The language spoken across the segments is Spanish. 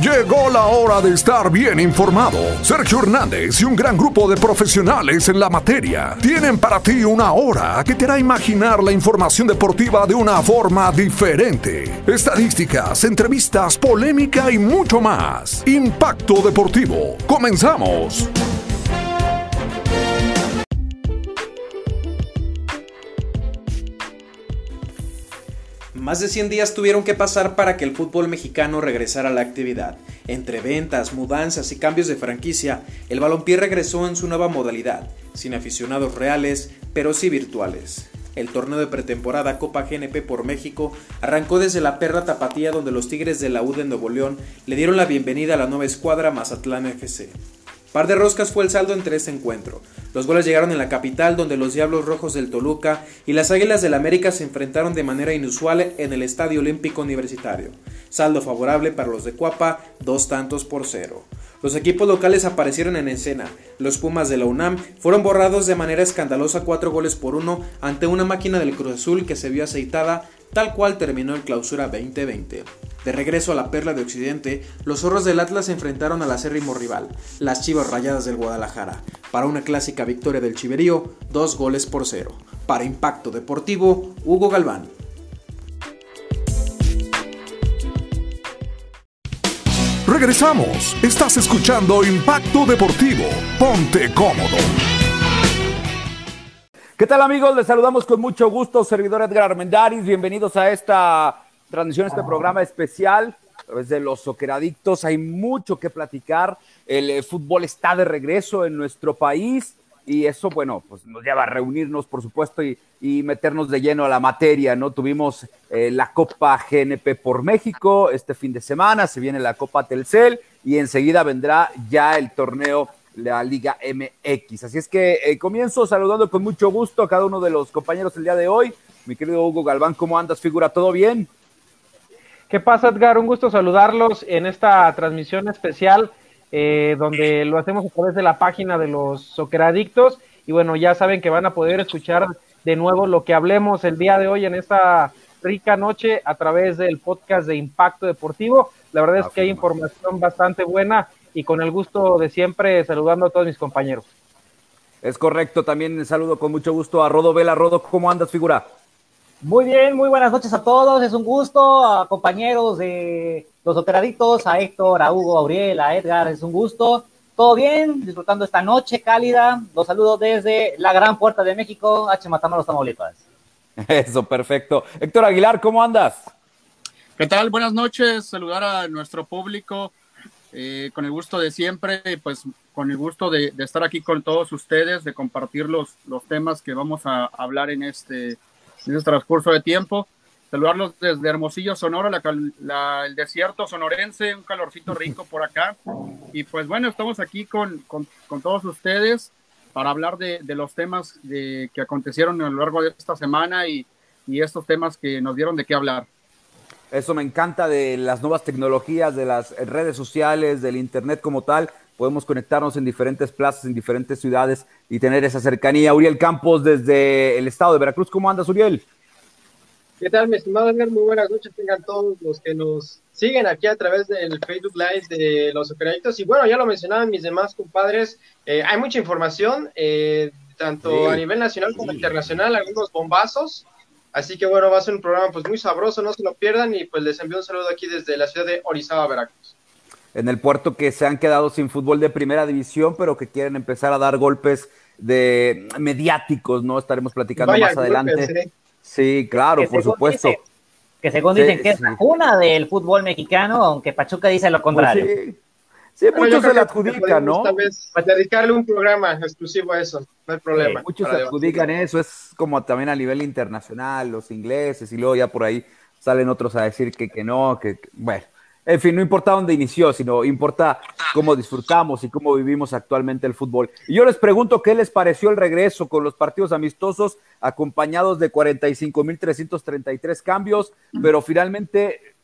Llegó la hora de estar bien informado. Sergio Hernández y un gran grupo de profesionales en la materia tienen para ti una hora que te hará imaginar la información deportiva de una forma diferente. Estadísticas, entrevistas, polémica y mucho más. Impacto Deportivo. Comenzamos. Más de 100 días tuvieron que pasar para que el fútbol mexicano regresara a la actividad. Entre ventas, mudanzas y cambios de franquicia, el balompié regresó en su nueva modalidad, sin aficionados reales, pero sí virtuales. El torneo de pretemporada Copa GNP por México arrancó desde la Perla Tapatía donde los Tigres de la U de Nuevo León le dieron la bienvenida a la nueva escuadra Mazatlán FC. Par de roscas fue el saldo entre este encuentro. Los goles llegaron en la capital donde los Diablos Rojos del Toluca y las Águilas del América se enfrentaron de manera inusual en el Estadio Olímpico Universitario. Saldo favorable para los de Cuapa, dos tantos por cero. Los equipos locales aparecieron en escena. Los Pumas de la UNAM fueron borrados de manera escandalosa cuatro goles por uno ante una máquina del Cruz Azul que se vio aceitada tal cual terminó el clausura 2020. De regreso a la perla de Occidente, los zorros del Atlas se enfrentaron al acérrimo rival, las Chivas Rayadas del Guadalajara, para una clásica victoria del Chiverío, dos goles por cero. Para Impacto Deportivo, Hugo Galván. Regresamos. Estás escuchando Impacto Deportivo. Ponte cómodo. ¿Qué tal amigos? Les saludamos con mucho gusto, servidor Edgar Armendaris. Bienvenidos a esta transmisión, a este programa especial a través de los socceradictos. Hay mucho que platicar. El eh, fútbol está de regreso en nuestro país y eso, bueno, pues nos lleva a reunirnos, por supuesto, y, y meternos de lleno a la materia, ¿no? Tuvimos eh, la Copa GNP por México este fin de semana, se viene la Copa Telcel y enseguida vendrá ya el torneo la Liga MX. Así es que eh, comienzo saludando con mucho gusto a cada uno de los compañeros el día de hoy. Mi querido Hugo Galván, ¿cómo andas, figura? ¿Todo bien? ¿Qué pasa, Edgar? Un gusto saludarlos en esta transmisión especial eh, donde lo hacemos a través de la página de los Soqueradictos. Y bueno, ya saben que van a poder escuchar de nuevo lo que hablemos el día de hoy en esta rica noche a través del podcast de Impacto Deportivo. La verdad es que hay información bastante buena y con el gusto de siempre saludando a todos mis compañeros. Es correcto, también saludo con mucho gusto a Rodo Vela. Rodo, ¿cómo andas, figura? Muy bien, muy buenas noches a todos. Es un gusto, a compañeros de los operaditos, a Héctor, a Hugo, a Auriel, a Edgar. Es un gusto. Todo bien, disfrutando esta noche cálida. Los saludo desde la gran puerta de México, H. Matamoros, Tamaulipas. Eso, perfecto. Héctor Aguilar, ¿cómo andas? ¿Qué tal? Buenas noches. Saludar a nuestro público eh, con el gusto de siempre, pues con el gusto de, estar aquí con todos ustedes, de compartir los, los temas que vamos a hablar en este en este transcurso de tiempo. Saludarlos desde Hermosillo, Sonora, el desierto sonorense, un calorcito rico por acá. Y pues bueno, estamos aquí con, con, todos ustedes para hablar de, de los temas que acontecieron a lo largo de esta semana y, y estos temas que nos dieron de qué hablar. Eso me encanta de las nuevas tecnologías, de las redes sociales, del Internet como tal. Podemos conectarnos en diferentes plazas, en diferentes ciudades y tener esa cercanía. Uriel Campos desde el estado de Veracruz. ¿Cómo andas, Uriel? ¿Qué tal, mi estimado Edgar? Muy buenas noches. Tengan todos los que nos siguen aquí a través del Facebook Live de los operaditos. Y bueno, ya lo mencionaban mis demás compadres. Eh, hay mucha información, eh, tanto sí. a nivel nacional como sí. internacional, algunos bombazos. Así que bueno, va a ser un programa pues muy sabroso, no se lo pierdan y pues les envío un saludo aquí desde la ciudad de Orizaba, Veracruz. En el puerto que se han quedado sin fútbol de primera división, pero que quieren empezar a dar golpes de mediáticos, ¿no? Estaremos platicando Vaya más adelante. Golpes, ¿eh? Sí, claro, que por supuesto. Dice, que según dicen sí, que es la cuna del fútbol mexicano, aunque Pachuca dice lo contrario. Pues sí. Sí, muchos se le adjudican, ¿no? Vez dedicarle un programa exclusivo a eso, no hay problema. Sí, muchos se adjudican eso, es como también a nivel internacional, los ingleses, y luego ya por ahí salen otros a decir que, que no, que, que, bueno. En fin, no importa dónde inició, sino importa cómo disfrutamos y cómo vivimos actualmente el fútbol. Y yo les pregunto qué les pareció el regreso con los partidos amistosos acompañados de 45.333 cambios, pero finalmente,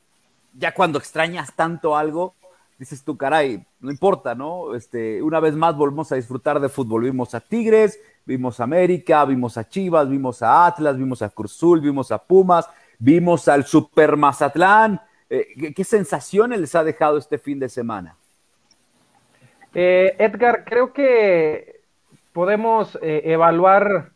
ya cuando extrañas tanto algo, dices tú, caray, no importa, ¿no? Este, una vez más volvemos a disfrutar de fútbol. Vimos a Tigres, vimos a América, vimos a Chivas, vimos a Atlas, vimos a Cruzul, vimos a Pumas, vimos al Super Mazatlán, Eh, ¿qué, sensaciones les ha dejado este fin de semana? Eh, Edgar, creo que podemos evaluar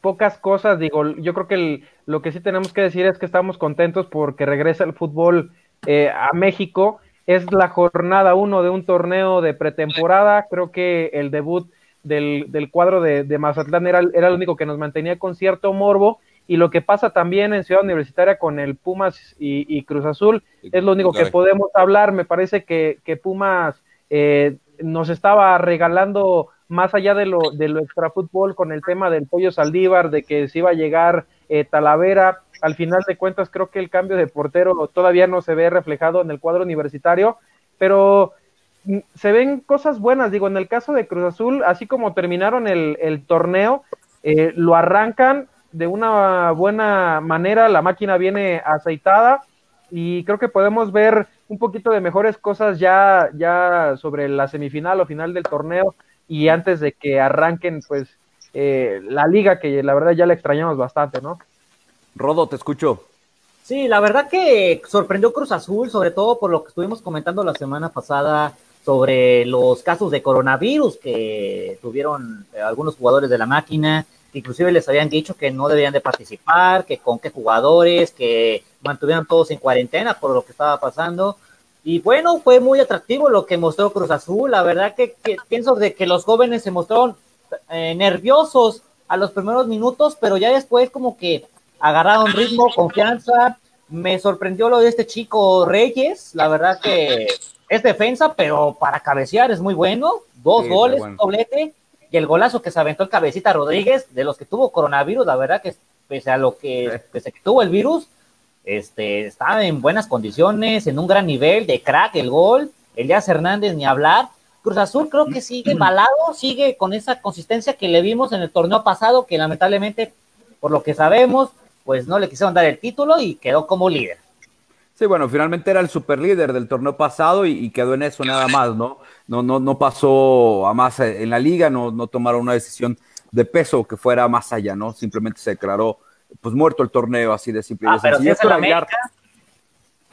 pocas cosas. Digo, yo creo que lo que sí tenemos que decir es que estamos contentos porque regresa el fútbol a México. Es la jornada uno de un torneo de pretemporada. Creo que el debut del, cuadro de, Mazatlán era, era el único que nos mantenía con cierto morbo y lo que pasa también en Ciudad Universitaria con el Pumas y, Cruz Azul es lo único que podemos hablar. Me parece que, Pumas eh, nos estaba regalando más allá de lo, de lo extrafútbol con el tema del pollo Saldívar, de que se iba a llegar eh, Talavera. Al final de cuentas, creo que el cambio de portero todavía no se ve reflejado en el cuadro universitario, pero mm, se ven cosas buenas. Digo, en el caso de Cruz Azul, así como terminaron el, torneo, eh, lo arrancan de una buena manera, la máquina viene aceitada y creo que podemos ver un poquito de mejores cosas ya, ya sobre la semifinal o final del torneo y antes de que arranquen pues eh, la liga que la verdad ya la extrañamos bastante, ¿no? Rodo, te escucho. Sí, la verdad que sorprendió Cruz Azul, sobre todo por lo que estuvimos comentando la semana pasada sobre los casos de coronavirus que tuvieron eh, algunos jugadores de la máquina inclusive les habían dicho que no debían de participar, que con qué jugadores, que mantuvieran todos en cuarentena por lo que estaba pasando. Y bueno, fue muy atractivo lo que mostró Cruz Azul. La verdad que, pienso de que los jóvenes se mostraron eh, nerviosos a los primeros minutos, pero ya después como que agarraron ritmo, confianza. Me sorprendió lo de este chico Reyes. La verdad que es defensa, pero para cabecear es muy bueno. Dos goles, doblete y el golazo que se aventó el cabecita Rodríguez, de los que tuvo coronavirus, la verdad que pese a lo que, pese que tuvo el virus, este, estaba en buenas condiciones, en un gran nivel, de crack el gol, Elías Hernández ni hablar. Cruz Azul creo que sigue malado, sigue con esa consistencia que le vimos en el torneo pasado, que lamentablemente, por lo que sabemos, pues no le quisieron dar el título y quedó como líder. Sí, bueno, finalmente era el superlíder del torneo pasado y, quedó en eso nada más, ¿no? No, no, no pasó a más en la liga, no, no tomaron una decisión de peso que fuera más allá, ¿no? Simplemente se declaró pues muerto el torneo, así de simple. Ah, pero si es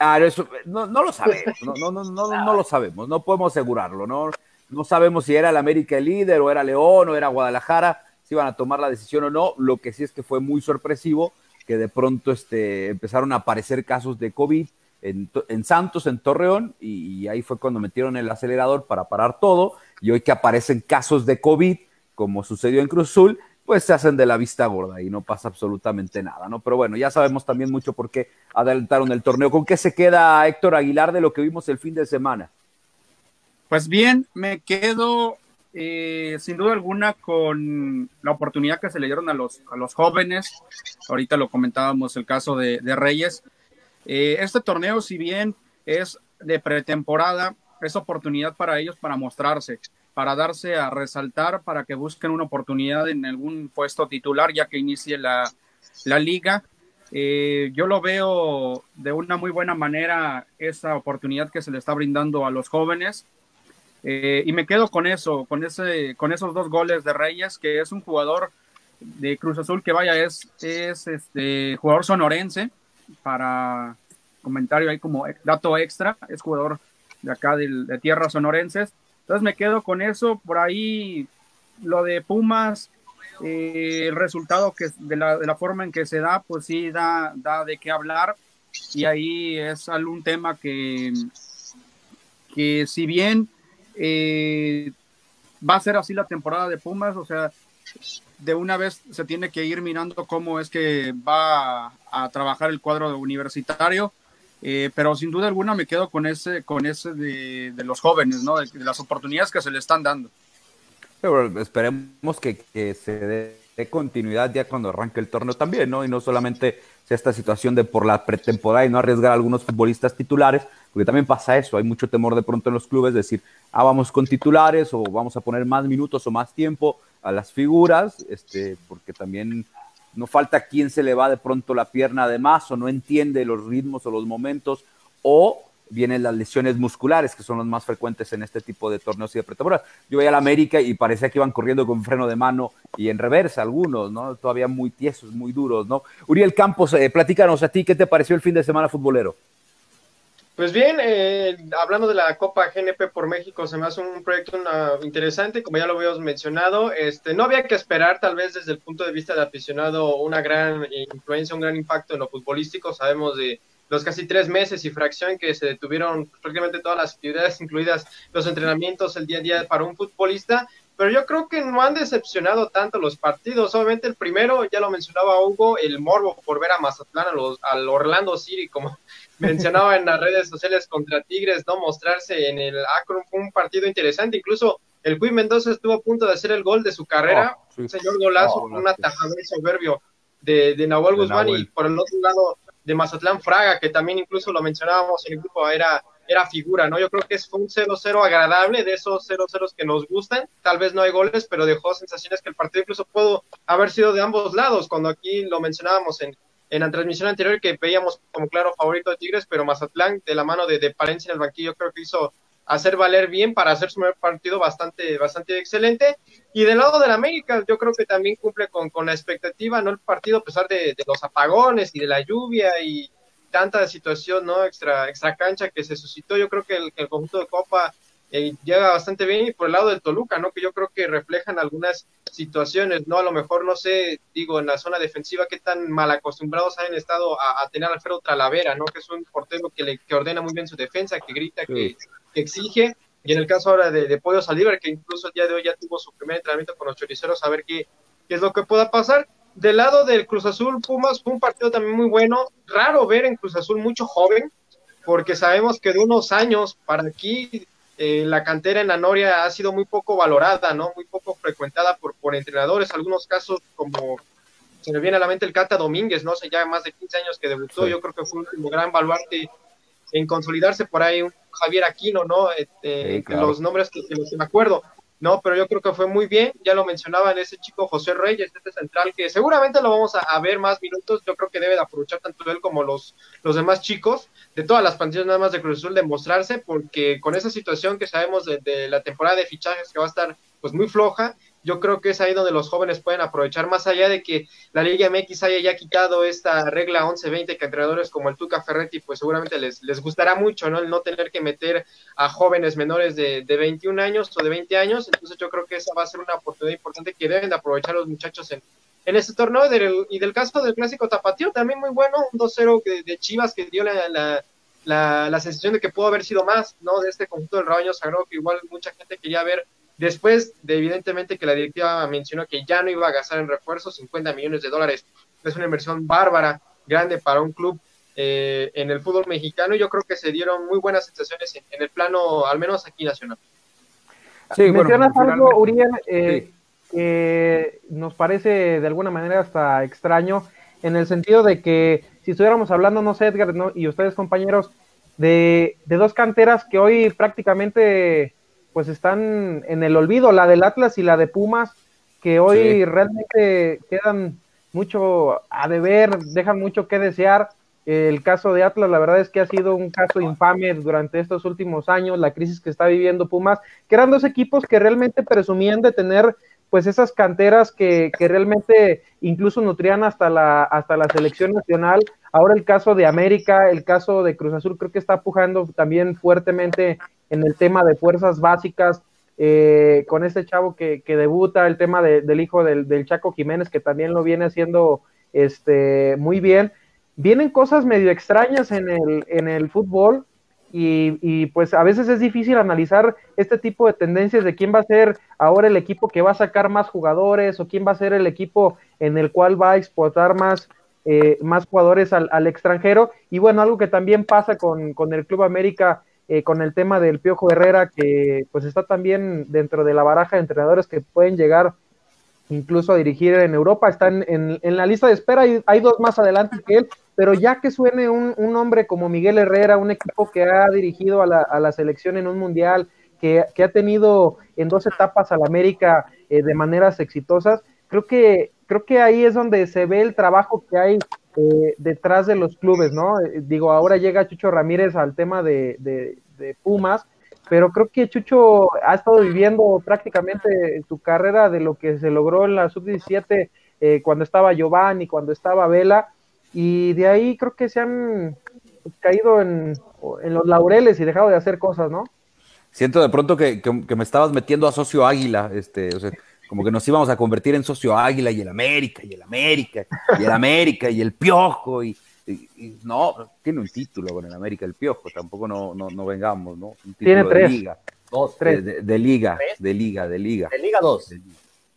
Ah, eso, no, no, lo sabemos, no, no, no, no, no lo sabemos, no podemos asegurarlo, ¿no? No sabemos si era el América el líder, o era León, o era Guadalajara, si iban a tomar la decisión o no. Lo que sí es que fue muy sorpresivo que de pronto este, empezaron a aparecer casos de COVID en, Santos, en Torreón, y, ahí fue cuando metieron el acelerador para parar todo, y hoy que aparecen casos de COVID, como sucedió en Cruz Azul, pues se hacen de la vista gorda y no pasa absolutamente nada, ¿no? Pero bueno, ya sabemos también mucho por qué adelantaron el torneo. ¿Con qué se queda Héctor Aguilar de lo que vimos el fin de semana? Pues bien, me quedo eh, sin duda alguna con la oportunidad que se le dieron a los, a los jóvenes. Ahorita lo comentábamos el caso de, Reyes. Eh, este torneo, si bien es de pretemporada, es oportunidad para ellos para mostrarse, para darse a resaltar, para que busquen una oportunidad en algún puesto titular ya que inicie la, liga. Eh, yo lo veo de una muy buena manera esa oportunidad que se le está brindando a los jóvenes eh, y me quedo con eso, con, ese, con esos dos goles de Reyes, que es un jugador de Cruz Azul que vaya, es, es este jugador sonorense, para comentario ahí como dato extra, es jugador de acá de, tierras sonorenses. Entonces me quedo con eso, por ahí lo de Pumas, eh, el resultado que de la, de la, forma en que se da, pues sí da, da de qué hablar. Y ahí es algún tema que, que si bien eh, va a ser así la temporada de Pumas, o sea, de una vez se tiene que ir mirando cómo es que va a, trabajar el cuadro universitario, eh, pero sin duda alguna me quedo con ese, con ese de, los jóvenes, ¿no? De, las oportunidades que se le están dando. Pero esperemos que, que se dé continuidad ya cuando arranque el torneo también, ¿no? Y no solamente sea esta situación de por la pretemporada y no arriesgar a algunos futbolistas titulares, porque también pasa eso, hay mucho temor de pronto en los clubes decir, ah, vamos con titulares o vamos a poner más minutos o más tiempo a las figuras, este, porque también no falta quien se le va de pronto la pierna de más o no entiende los ritmos o los momentos o vienen las lesiones musculares, que son las más frecuentes en este tipo de torneos y de pretemporada. Yo veía a la América y parecía que iban corriendo con freno de mano y en reversa algunos, ¿no? Todavía muy tiesos, muy duros, ¿no? Uriel Campos, eh, platícanos a ti, ¿qué te pareció el fin de semana futbolero? Pues bien, eh, hablando de la Copa GNP por México, se me hace un proyecto interesante, como ya lo habíamos mencionado. Este, no había que esperar, tal vez desde el punto de vista del aficionado, una gran influencia, un gran impacto en lo futbolístico. Sabemos de los casi tres meses y fracción que se detuvieron prácticamente todas las actividades, incluidas los entrenamientos, el día a día para un futbolista. Pero yo creo que no han decepcionado tanto los partidos. Obviamente el primero, ya lo mencionaba Hugo, el morbo por ver a Mazatlán, a los, al Orlando City, como mencionaba en las redes sociales contra Tigres, no mostrarse en el Akron fue un partido interesante, incluso el Cui Mendoza estuvo a punto de hacer el gol de su carrera, oh, un señor golazo, oh, un atajador soberbio de, de Nahuel Guzmán. Y por el otro lado de Mazatlán Fraga, que también incluso lo mencionábamos en el grupo, era, era figura, ¿no? Yo creo que fue un 0-0 agradable, de esos 0-0 que nos gustan, tal vez no hay goles, pero dejó sensaciones que el partido incluso pudo haber sido de ambos lados, cuando aquí lo mencionábamos en, en la transmisión anterior que veíamos como claro favorito de Tigres, pero Mazatlán de la mano de, de Palencia en el banquillo creo que hizo hacer valer bien para hacer su partido bastante, bastante excelente. Y del lado del América, yo creo que también cumple con, con la expectativa, ¿no? El partido, a pesar de, de, los apagones y de la lluvia y tanta situación, ¿no? Extra, extra cancha que se suscitó, yo creo que el, que el conjunto de Copa eh, llega bastante bien y por el lado del Toluca, ¿no? Que yo creo que reflejan algunas situaciones, ¿no? A lo mejor, no sé, digo, en la zona defensiva, qué tan mal acostumbrados han estado a, tener a Alfredo Talavera, ¿no? Que es un portero que, le, que ordena muy bien su defensa, que grita, que, exige. Y en el caso ahora de, de Pollo Saliver, que incluso el día de hoy ya tuvo su primer entrenamiento con los choriceros, a ver qué, qué es lo que pueda pasar. Del lado del Cruz Azul, Pumas, fue un partido también muy bueno. Raro ver en Cruz Azul mucho joven, porque sabemos que de unos años para aquí eh, la cantera en la Noria ha sido muy poco valorada, ¿no? Muy poco frecuentada por, por entrenadores, algunos casos como se me viene a la mente el Cata Domínguez, no sé, ya más de 15 años que debutó, yo creo que fue un gran baluarte en consolidarse por ahí, un Javier Aquino, ¿no? Este, los nombres que, que me acuerdo, no, pero yo creo que fue muy bien, ya lo mencionaban ese chico José Reyes, este central, que seguramente lo vamos a, ver más minutos, yo creo que debe de aprovechar tanto él como los, los demás chicos de todas las plantillas nada más de Cruz Azul de mostrarse, porque con esa situación que sabemos de, de la temporada de fichajes que va a estar pues muy floja, yo creo que es ahí donde los jóvenes pueden aprovechar, más allá de que la Liga MX haya ya quitado esta regla 11-20 que entrenadores como el Tuca Ferretti, pues seguramente les, les gustará mucho, ¿no? El no tener que meter a jóvenes menores de, de 21 años o de 20 años, entonces yo creo que esa va a ser una oportunidad importante que deben de aprovechar los muchachos en, en este torneo y del caso del clásico tapatío también muy bueno, un 2-0 de, Chivas que dio la, la, la, la, sensación de que pudo haber sido más, ¿no? De este conjunto del rebaño sagrado que igual mucha gente quería ver Después de evidentemente que la directiva mencionó que ya no iba a gastar en refuerzos 50 millones de dólares, es una inversión bárbara, grande para un club eh, en el fútbol mexicano y yo creo que se dieron muy buenas sensaciones en, el plano, al menos aquí nacional. Sí, Mencionas algo, Uriel, eh, que nos parece de alguna manera hasta extraño, en el sentido de que si estuviéramos hablando, no sé, Edgar y ustedes compañeros, de, de dos canteras que hoy prácticamente pues están en el olvido, la del Atlas y la de Pumas, que hoy realmente quedan mucho a deber, dejan mucho que desear. El caso de Atlas, la verdad es que ha sido un caso infame durante estos últimos años, la crisis que está viviendo Pumas, que eran dos equipos que realmente presumían de tener pues esas canteras que, que realmente incluso nutrían hasta la, hasta la selección nacional. Ahora el caso de América, el caso de Cruz Azul, creo que está pujando también fuertemente en el tema de fuerzas básicas, eh, con este chavo que, que debuta, el tema del hijo del, del, Chaco Jiménez, que también lo viene haciendo este, muy bien. Vienen cosas medio extrañas en el, en el fútbol y, y, pues a veces es difícil analizar este tipo de tendencias de quién va a ser ahora el equipo que va a sacar más jugadores o quién va a ser el equipo en el cual va a exportar más, eh, más jugadores al, al, extranjero. Y bueno, algo que también pasa con, con el Club América eh, con el tema del Piojo Herrera, que pues está también dentro de la baraja de entrenadores que pueden llegar incluso a dirigir en Europa, están en, en la lista de espera, y hay dos más adelante que él, pero ya que suene un, un hombre como Miguel Herrera, un equipo que ha dirigido a la, a la selección en un mundial, que, que, ha tenido en dos etapas al América eh, de maneras exitosas, creo que, creo que ahí es donde se ve el trabajo que hay eh, detrás de los clubes, ¿no? Eh, digo, ahora llega Chucho Ramírez al tema de, de, de, Pumas, pero creo que Chucho ha estado viviendo prácticamente su carrera de lo que se logró en la sub-17 eh, cuando estaba Giovanni, cuando estaba Vela, y de ahí creo que se han caído en, en los laureles y dejado de hacer cosas, ¿no? Siento de pronto que, me estabas metiendo a socio águila, este, o sea, como que nos íbamos a convertir en socio águila y el América, y el América, y el América, y el Piojo, y, no, tiene un título con el América, el Piojo, tampoco no, no, vengamos, ¿no? tiene tres. De liga. Dos, tres. De, liga, de liga, de liga. De liga dos.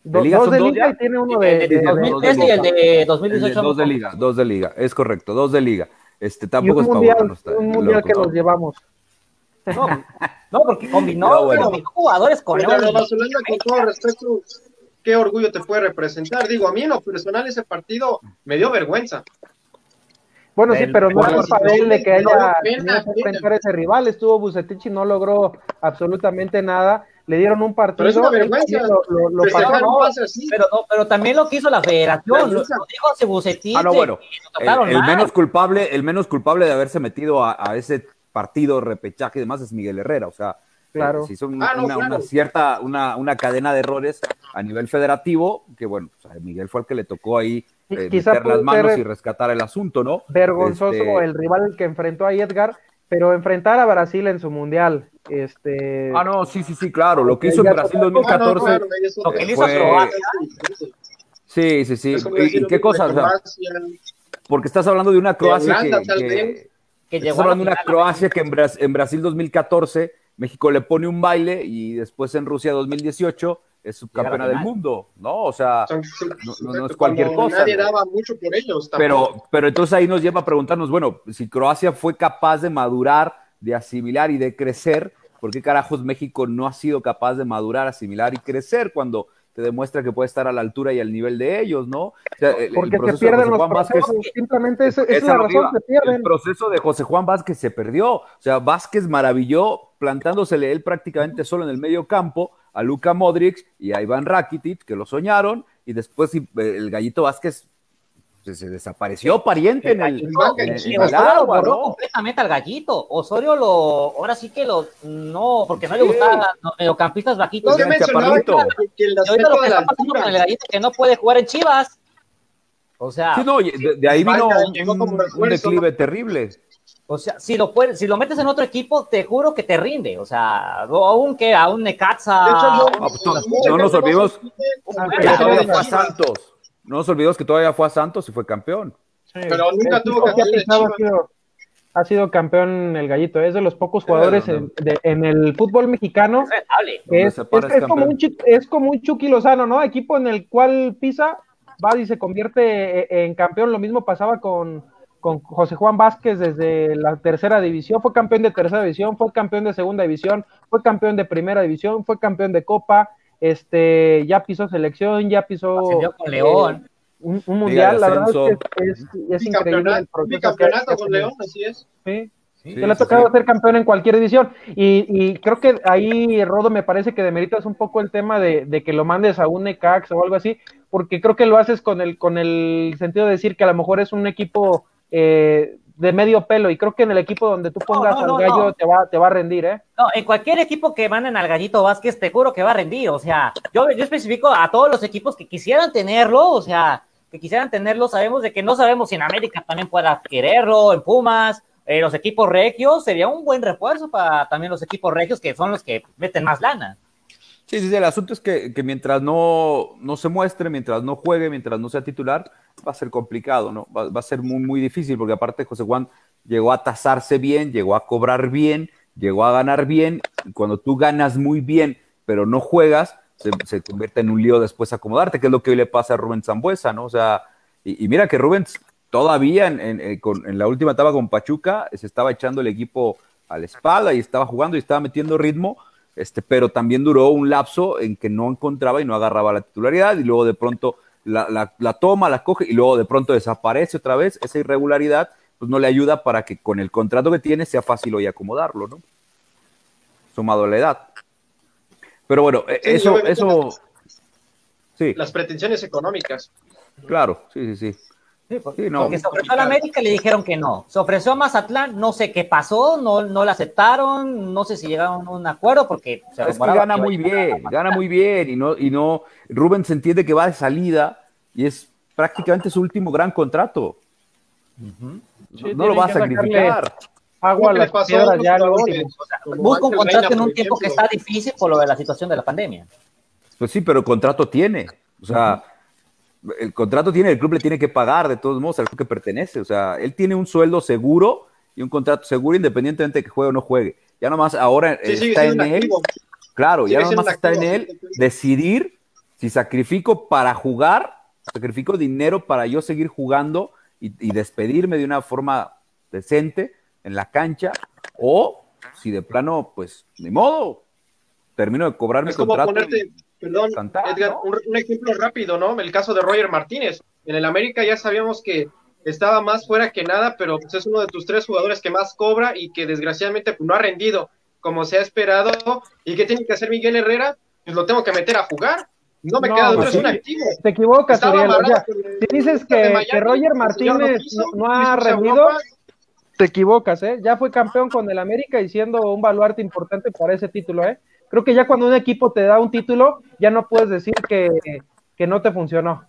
De liga. dos de liga y tiene uno de, de, 2013 y el de 2018. Dos de liga, dos de liga, es correcto, dos de liga. Este, tampoco es mundial, un mundial que nos llevamos. No, no porque combinó, jugadores con Pero con todo respeto, qué orgullo te puede representar. Digo, a mí en lo personal ese partido me dio vergüenza. Bueno, sí, pero no es culpa de él de que haya tenido que enfrentar a ese rival. Estuvo Bucetich y no logró absolutamente nada. Le dieron un partido. Pero es una vergüenza. Lo, lo, pero, no, pero también lo que hizo la federación. Lo, dijo Bucetich. Ah, no, bueno. El, menos culpable, el menos culpable de haberse metido a, a ese partido, repechaje y demás es Miguel Herrera. O sea, claro. si son ah, una, cierta, una, una, cadena de errores a nivel federativo, que bueno, Miguel fue el que le tocó ahí eh, meter las manos y rescatar el asunto, ¿no? Vergonzoso este, el rival que enfrentó a Edgar, pero enfrentar a Brasil en su mundial. Este... Ah, no, sí, sí, sí, claro. Lo que hizo en Brasil 2014. Ah, lo que hizo Croacia. Sí, sí, sí. ¿Y, qué cosas? porque estás hablando de una Croacia que, que hablando de una Croacia que en, Brasil 2014 México le pone un baile y después en Rusia 2018 es subcampeona del mundo, ¿no? O sea, no, es cualquier cosa. Nadie daba mucho por ellos. Pero, pero entonces ahí nos lleva a preguntarnos, bueno, si Croacia fue capaz de madurar, de asimilar y de crecer, ¿por qué carajos México no ha sido capaz de madurar, asimilar y crecer cuando te demuestra que puede estar a la altura y al nivel de ellos, ¿no? Porque se pierden los procesos, simplemente es, es la razón, se pierden. El proceso de José Juan Vázquez se perdió, o sea, Vázquez maravilló plantándosele él prácticamente solo en el medio campo a Luka Modric y a Iván Rakitic, que lo soñaron, y después eh, el gallito Vázquez se, desapareció pariente en el, borró completamente al gallito. Osorio lo, ahora sí que lo, no, porque no le gustaban los mediocampistas bajitos. Pues que, el lo que está pasando con el gallito que no puede jugar en Chivas. O sea, no, de, ahí vino un, declive terrible. O sea, si lo puedes, si lo metes en otro equipo, te juro que te rinde. O sea, aún que a un Necaxa. no, no, nos olvidemos que todavía fue a Santos. No nos olvidemos que todavía fue a Santos y fue campeón. Pero nunca tuvo que ha sido campeón el gallito, es de los pocos jugadores en, el fútbol mexicano. Es, como un, es como un Chucky Lozano, ¿no? Equipo en el cual pisa, va y se convierte e, en campeón. Lo mismo pasaba con, con José Juan Vázquez desde la tercera división, fue campeón de tercera división, fue campeón de segunda división, fue campeón de primera división, fue campeón de copa, este, ya pisó selección, ya pisó León. Un, mundial, la verdad es que es, es, increíble el proceso. campeonato con León, así es. Sí. Sí, le ha tocado ser campeón en cualquier división. Y, y, creo que ahí, Rodo, me parece que demeritas un poco el tema de, de, que lo mandes a un Necax o algo así, porque creo que lo haces con el, con el sentido de decir que a lo mejor es un equipo eh, de medio pelo y creo que en el equipo donde tú pongas al gallo te va te va a rendir, ¿eh? No, en cualquier equipo que manden al gallito Vázquez te juro que va a rendir, o sea, yo, yo especifico a todos los equipos que quisieran tenerlo, o sea, que quisieran tenerlo, sabemos de que no sabemos si en América también pueda quererlo, en Pumas, eh, los equipos regios, sería un buen refuerzo para también los equipos regios que son los que meten más lana. Sí, sí, el asunto es que, mientras no, no, se muestre, mientras no juegue, mientras no sea titular, va a ser complicado, ¿no? Va, a ser muy, muy difícil, porque aparte José Juan llegó a tasarse bien, llegó a cobrar bien, llegó a ganar bien, cuando tú ganas muy bien, pero no juegas, se, convierte en un lío después acomodarte, que es lo que hoy le pasa a Rubén Zambuesa, ¿no? O sea, y, mira que Rubén todavía en, en, en la última etapa con Pachuca se estaba echando el equipo a la espalda y estaba jugando y estaba metiendo ritmo, este, pero también duró un lapso en que no encontraba y no agarraba la titularidad y luego de pronto la, toma, la coge y luego de pronto desaparece otra vez. Esa irregularidad pues no le ayuda para que con el contrato que tiene sea fácil hoy acomodarlo, ¿no? Sumado a la edad. Pero bueno, e, eso, eso, sí. Las pretensiones económicas. Claro, sí, sí, sí. Sí, porque, se ofreció a la América y le dijeron que no. Se ofreció a Mazatlán, no sé qué pasó, no, no le aceptaron, no sé si llegaron a un acuerdo porque se es que gana muy bien, gana muy bien y no, y no, Rubén se entiende que va de salida y es prácticamente su último gran contrato. no, lo va a sacrificar. agua a las piedras ya lo Busca un contrato en un tiempo que está difícil por lo de la situación de la pandemia. Pues sí, pero el contrato tiene. O sea, el contrato tiene, el club le tiene que pagar de todos modos al club que pertenece. O sea, él tiene un sueldo seguro y un contrato seguro independientemente de que juegue o no juegue. Ya nomás ahora está en él. Claro, ya nomás está en él decidir si sacrifico para jugar, sacrifico dinero para yo seguir jugando y, despedirme de una forma decente en la cancha, o si de plano, pues, ni modo, termino de cobrar mi contrato. Perdón, Edgar, un, ejemplo rápido, ¿no? El caso de Roger Martínez. En el América ya sabíamos que estaba más fuera que nada, pero pues, es uno de tus tres jugadores que más cobra y que desgraciadamente pues, no ha rendido como se ha esperado. ¿Y qué tiene que hacer Miguel Herrera? Pues lo tengo que meter a jugar. No me queda otro, es un activo. Te equivocas, Uriel. si dices que, Roger Martínez no, ha rendido, te equivocas, ¿eh? Ya fue campeón con el América y siendo un baluarte importante para ese título, ¿eh? Creo que ya cuando un equipo te da un título, ya no puedes decir que, que no te funcionó.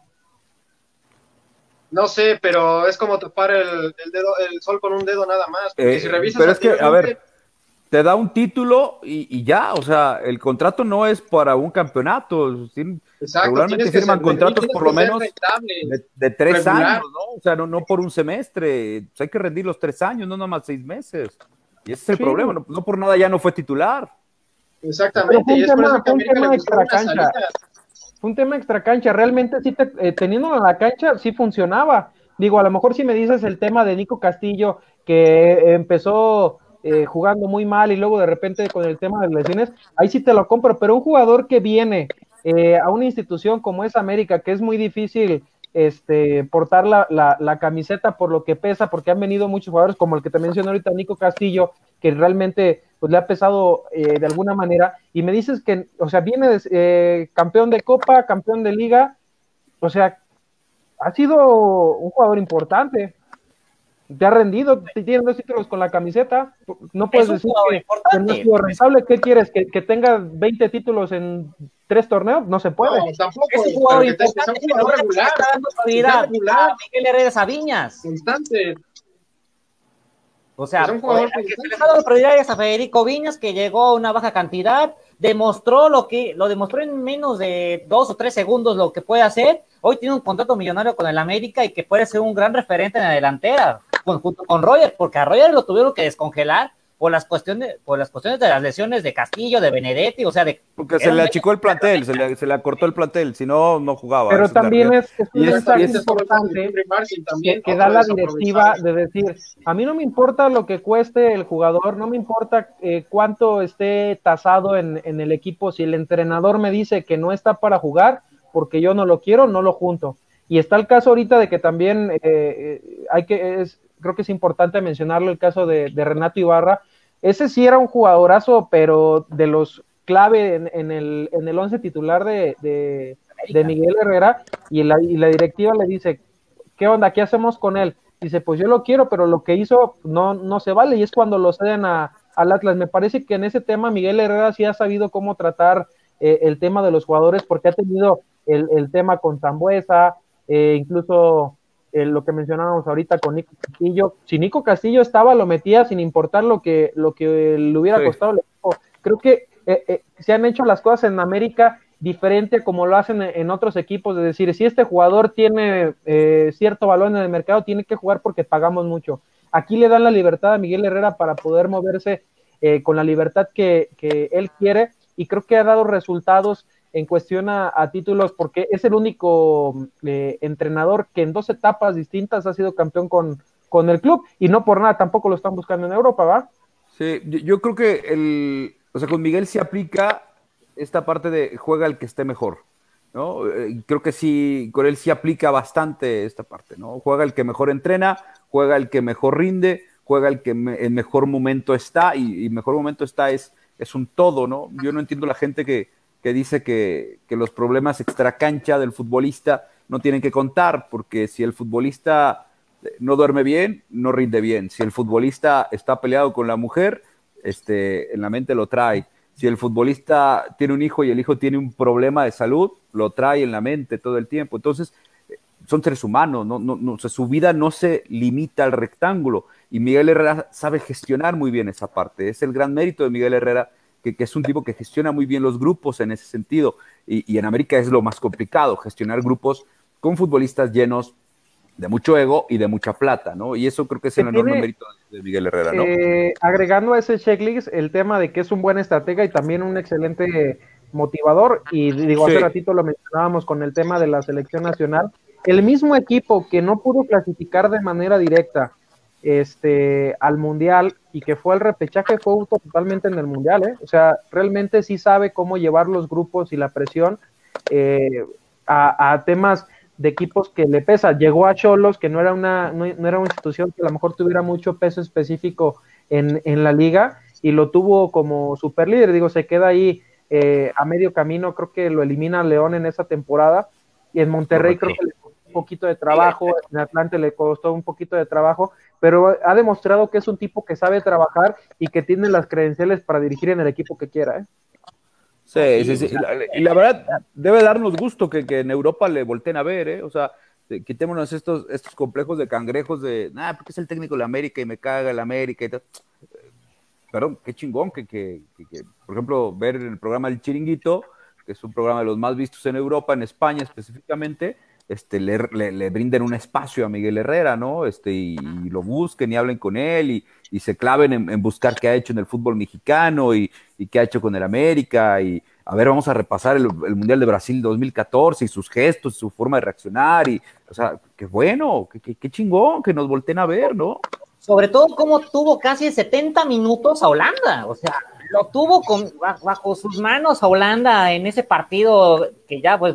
No sé, pero es como topar el, dedo, el sol con un dedo nada más. Porque eh, si revisas pero es que, a ver, te da un título y, ya, o sea, el contrato no es para un campeonato. Exacto, regularmente firman contratos por lo menos de, tres años, ¿no? O sea, no, no por un semestre. hay que rendir los tres años, no nomás seis meses. Y ese es el problema, no, por nada ya no fue titular. Exactamente, es por eso que un tema extra cancha. un tema extra cancha, realmente sí, te, eh, teniendo la cancha, sí funcionaba. Digo, a lo mejor si me dices el tema de Nico Castillo, que empezó eh, jugando muy mal y luego de repente con el tema de lesiones, ahí sí te lo compro, pero un jugador que viene eh, a una institución como es América, que es muy difícil este, portar la, la, camiseta por lo que pesa, porque han venido muchos jugadores como el que te mencioné ahorita, Nico Castillo, que realmente pues, le ha pesado eh, de alguna manera, y me dices que, o sea, viene de, campeón de Copa, campeón de Liga, o sea, ha sido un jugador importante te ha rendido, tiene dos títulos con la camiseta, no puedes decir que, no es rentable, ¿qué quieres? ¿Que, ¿Que, tenga 20 títulos en tres torneos? No se puede. No, tampoco, es un jugador importante, es un jugador regular, está dando prioridad a Miguel Herrera Sabiñas. Constante. O sea, que se le está dando prioridades a Federico Viñas, que llegó a una baja cantidad, demostró lo que, lo demostró en menos de dos o tres segundos lo que puede hacer. Hoy tiene un contrato millonario con el América y que puede ser un gran referente en la delantera junto con Roger, porque a Roger lo tuvieron que descongelar por las cuestiones, por las cuestiones de las lesiones de Castillo, de Benedetti, o sea, de porque se le achicó el plantel, se le, se le, acortó el plantel, si no, no jugaba. Pero también es, es, un mensaje importante que, da la directiva de decir, a mí no me importa lo que cueste el jugador, no me importa eh, cuánto esté tasado en, en el equipo, si el entrenador me dice que no está para jugar, porque yo no lo quiero, no lo junto. Y está el caso ahorita de que también eh, eh, hay que, es, creo que es importante mencionarlo, el caso de, Renato Ibarra. Ese sí era un jugadorazo, pero de los clave en, el, en el once titular de, de, Miguel Herrera, y la, y la directiva le dice, ¿qué onda? ¿Qué hacemos con él? Dice, pues yo lo quiero, pero lo que hizo no, no se vale, y es cuando lo ceden a, al Atlas. Me parece que en ese tema Miguel Herrera sí ha sabido cómo tratar eh, el tema de los jugadores, porque ha tenido el, el tema con Zambuesa, eh, incluso eh, lo que mencionábamos ahorita con Nico Castillo, si Nico Castillo estaba, lo metía sin importar lo que, lo que le hubiera costado Creo que eh, se han hecho las cosas en América diferente como lo hacen en otros equipos, es decir, si este jugador tiene cierto valor en el mercado, tiene que jugar porque pagamos mucho. Aquí le dan la libertad a Miguel Herrera para poder moverse con la libertad que, que él quiere y creo que ha dado resultados en cuestión a, títulos, porque es el único eh, entrenador que en dos etapas distintas ha sido campeón con, con el club, y no por nada tampoco lo están buscando en Europa, ¿va? Sí, yo, creo que el, o sea, con Miguel se aplica esta parte de juega el que esté mejor, ¿no? Eh, creo que sí, con él sí aplica bastante esta parte, ¿no? Juega el que mejor entrena, juega el que mejor rinde, juega el que en mejor momento está, y, y, mejor momento está es, es un todo, ¿no? Yo no entiendo la gente que, que dice que, los problemas extracancha del futbolista no tienen que contar, porque si el futbolista no duerme bien, no rinde bien. Si el futbolista está peleado con la mujer, este, en la mente lo trae. Si el futbolista tiene un hijo y el hijo tiene un problema de salud, lo trae en la mente todo el tiempo. Entonces, son seres humanos, no, no, no su vida no se limita al rectángulo. y Miguel Herrera sabe gestionar muy bien esa parte. Es el gran mérito de Miguel Herrera, que, es un tipo que gestiona muy bien los grupos en ese sentido. Y, en América es lo más complicado, gestionar grupos con futbolistas llenos de mucho ego y de mucha plata, ¿no? Y eso creo que es el enorme mérito de Miguel Herrera, ¿no? Eh, agregando a ese checklist el tema de que es un buen estratega y también un excelente motivador, y digo, hace ratito lo mencionábamos con el tema de la selección nacional, el mismo equipo que no pudo clasificar de manera directa este, al Mundial y que fue al repechaje fue totalmente en el Mundial, ¿eh? O sea, realmente sí sabe cómo llevar los grupos y la presión eh, a, temas de equipos que le pesa. Llegó a Cholos, que no era una, no, era una institución que a lo mejor tuviera mucho peso específico en, en la liga, y lo tuvo como super líder. Digo, se queda ahí eh, a medio camino, creo que lo elimina León en esa temporada, y en Monterrey creo que le costó un poquito de trabajo, en Atlante le costó un poquito de trabajo, pero ha demostrado que es un tipo que sabe trabajar y que tiene las credenciales para dirigir en el equipo que quiera. ¿eh? Sí, sí, sí. Y la, verdad, debe darnos gusto que, en Europa le volteen a ver, ¿eh? O sea, quitémonos estos, estos complejos de cangrejos de, nada, porque es el técnico de la América y me caga el América y tal perdón, qué chingón que, que, por ejemplo, ver el programa El Chiringuito, que es un programa de los más vistos en Europa, en España específicamente, este, le, le, brinden un espacio a Miguel Herrera, ¿no? Este, y, lo busquen y hablen con él y, y se claven en, buscar qué ha hecho en el fútbol mexicano y, y, qué ha hecho con el América. Y a ver, vamos a repasar el, Mundial de Brasil 2014 y sus gestos, su forma de reaccionar. Y, o sea, qué bueno, qué, qué, qué chingón que nos volteen a ver, ¿no? sobre todo cómo tuvo casi 70 minutos a Holanda, o sea, lo tuvo con, bajo sus manos a Holanda en ese partido que ya, pues,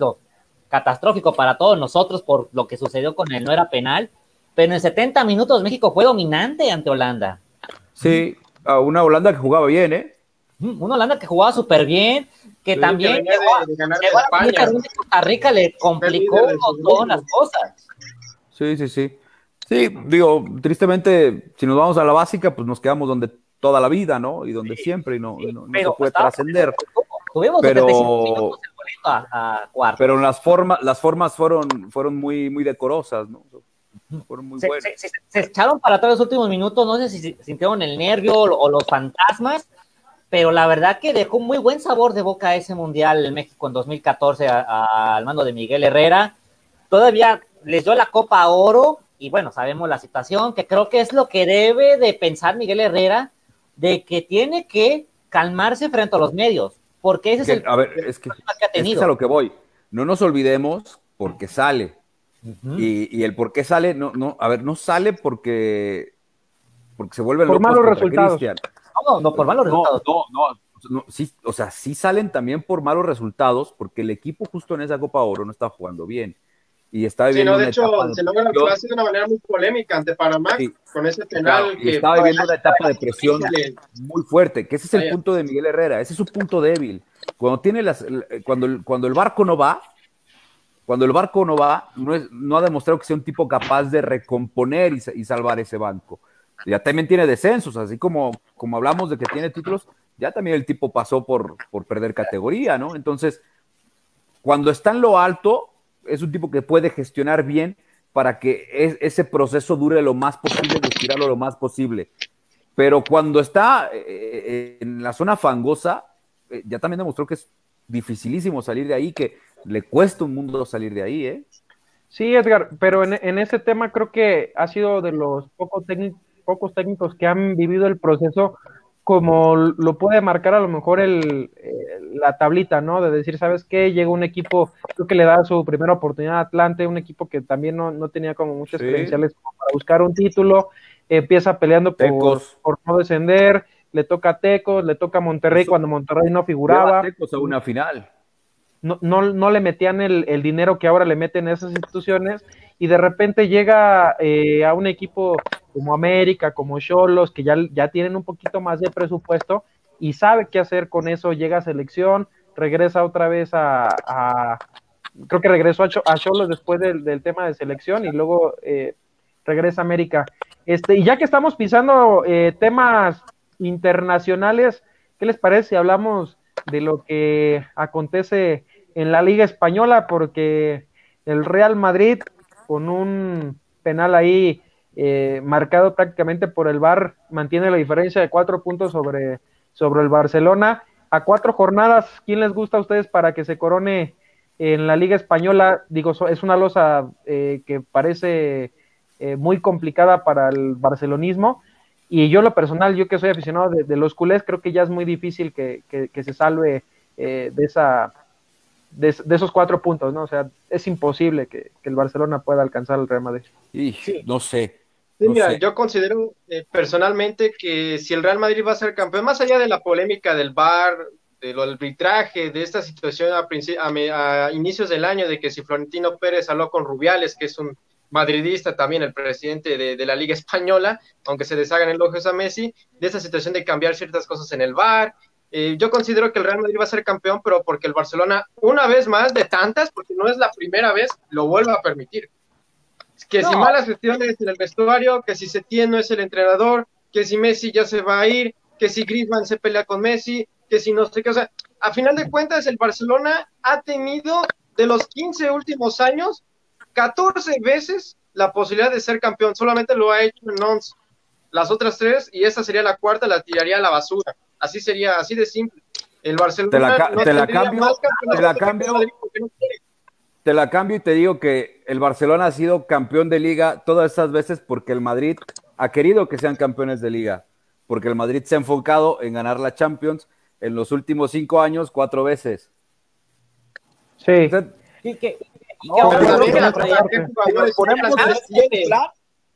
catastrófico para todos nosotros por lo que sucedió con él, no era penal, pero en 70 minutos México fue dominante ante Holanda. Sí, a una Holanda que jugaba bien, ¿eh? Una Holanda que jugaba súper bien, que también que a Costa Rica le complicó todas las cosas. Sí, sí, sí. Sí, digo, tristemente, si nos vamos a la básica, pues nos quedamos donde toda la vida, ¿no? Y donde siempre, y no, no, se puede trascender. pero, pero las formas, las formas fueron, fueron muy, muy decorosas, ¿no? Fueron muy buenas. Se, echaron para todos los últimos minutos, no sé si sintieron el nervio o, los fantasmas, pero la verdad que dejó muy buen sabor de boca ese mundial en México en 2014 al mando de Miguel Herrera. Todavía les dio la Copa Oro y bueno, sabemos la situación, que creo que es lo que debe de pensar Miguel Herrera, de que tiene que calmarse frente a los medios, porque ese es el a ver, es que, ha tenido. Es, a lo que voy. No nos olvidemos porque sale. y, el por qué sale, no, no, a ver, no sale porque, porque se vuelve por malos resultados. No, no, por malos resultados. No, no, no, sí, o sea, sí salen también por malos resultados, porque el equipo justo en esa Copa Oro no está jugando bien y está viviendo. Sí, no, de hecho, se logra de una manera muy polémica ante Panamá con ese penal. que estaba viviendo una etapa de presión muy fuerte, que ese es el punto de Miguel Herrera, ese es su punto débil. Cuando, tiene las, cuando, el, cuando el barco no va, cuando el barco no va, no, es, no ha demostrado que sea un tipo capaz de recomponer y, salvar ese banco. Ya también tiene descensos, así como, como hablamos de que tiene títulos, ya también el tipo pasó por, por perder categoría, ¿no? Entonces, cuando está en lo alto, es un tipo que puede gestionar bien para que ese proceso dure lo más posible, estirarlo lo más posible. Pero cuando está eh, eh, en la zona fangosa, eh, ya también demostró que es dificilísimo salir de ahí, que le cuesta un mundo salir de ahí, ¿eh? Sí, Edgar, pero en, en ese tema creo que ha sido de los pocos, pocos técnicos que han vivido el proceso como lo puede marcar a lo mejor el, la tablita, ¿no? De decir, ¿sabes qué? Llega un equipo, creo que le da su primera oportunidad a Atlante, un equipo que también no, tenía como muchas credenciales para buscar un título, empieza peleando por, por, no descender, le toca a Tecos, le toca a Monterrey cuando Monterrey no figuraba. Tecos a una final. No, no, no, le metían el, el, dinero que ahora le meten a esas instituciones y de repente llega eh, a un equipo como América, como Cholos, que ya, ya tienen un poquito más de presupuesto y sabe qué hacer con eso, llega a selección, regresa otra vez a, creo que regresó a Cholos después del, tema de selección y luego eh, regresa a América. Este, y ya que estamos pisando eh, temas internacionales, ¿qué les parece si hablamos de lo que acontece en la Liga Española? Porque el Real Madrid con un penal ahí eh, marcado prácticamente por el VAR, mantiene la diferencia de cuatro puntos sobre, sobre el Barcelona. A cuatro jornadas, ¿quién les gusta a ustedes para que se corone en la Liga Española? Digo, es una losa eh, que parece eh, muy complicada para el barcelonismo. Y yo, lo personal, yo que soy aficionado de, los culés, creo que ya es muy difícil que, se salve de esa de, esos cuatro puntos, ¿no? O sea, es imposible que, el Barcelona pueda alcanzar el Real Madrid. Y, no sé. Mira, yo considero eh, personalmente que si el Real Madrid va a ser campeón, más allá de la polémica del VAR, del arbitraje, de esta situación a, a, inicios del año, de que si Florentino Pérez habló con Rubiales, que es un madridista también, el presidente de, de la Liga Española, aunque se deshagan elogios a Messi, de esta situación de cambiar ciertas cosas en el VAR, eh, yo considero que el Real Madrid va a ser campeón, pero porque el Barcelona, una vez más de tantas, porque no es la primera vez, lo vuelva a permitir. Que si malas gestiones en el vestuario, que si Setién no es el entrenador, que si Messi ya se va a ir, que si Griezmann se pelea con Messi, que si no sé qué, o sea, a final de cuentas el Barcelona ha tenido de los 15 últimos años 14 veces la posibilidad de ser campeón, solamente lo ha hecho en 11. Las otras tres, y esta sería la cuarta, la tiraría a la basura. Así sería, así de simple. El Barcelona te la, te la cambio, te la cambio, te la cambio y te digo que el Barcelona ha sido campeón de liga todas esas veces porque el Madrid ha querido que sean campeones de liga, porque el Madrid se ha enfocado en ganar la Champions en los últimos cinco años cuatro veces. Sí.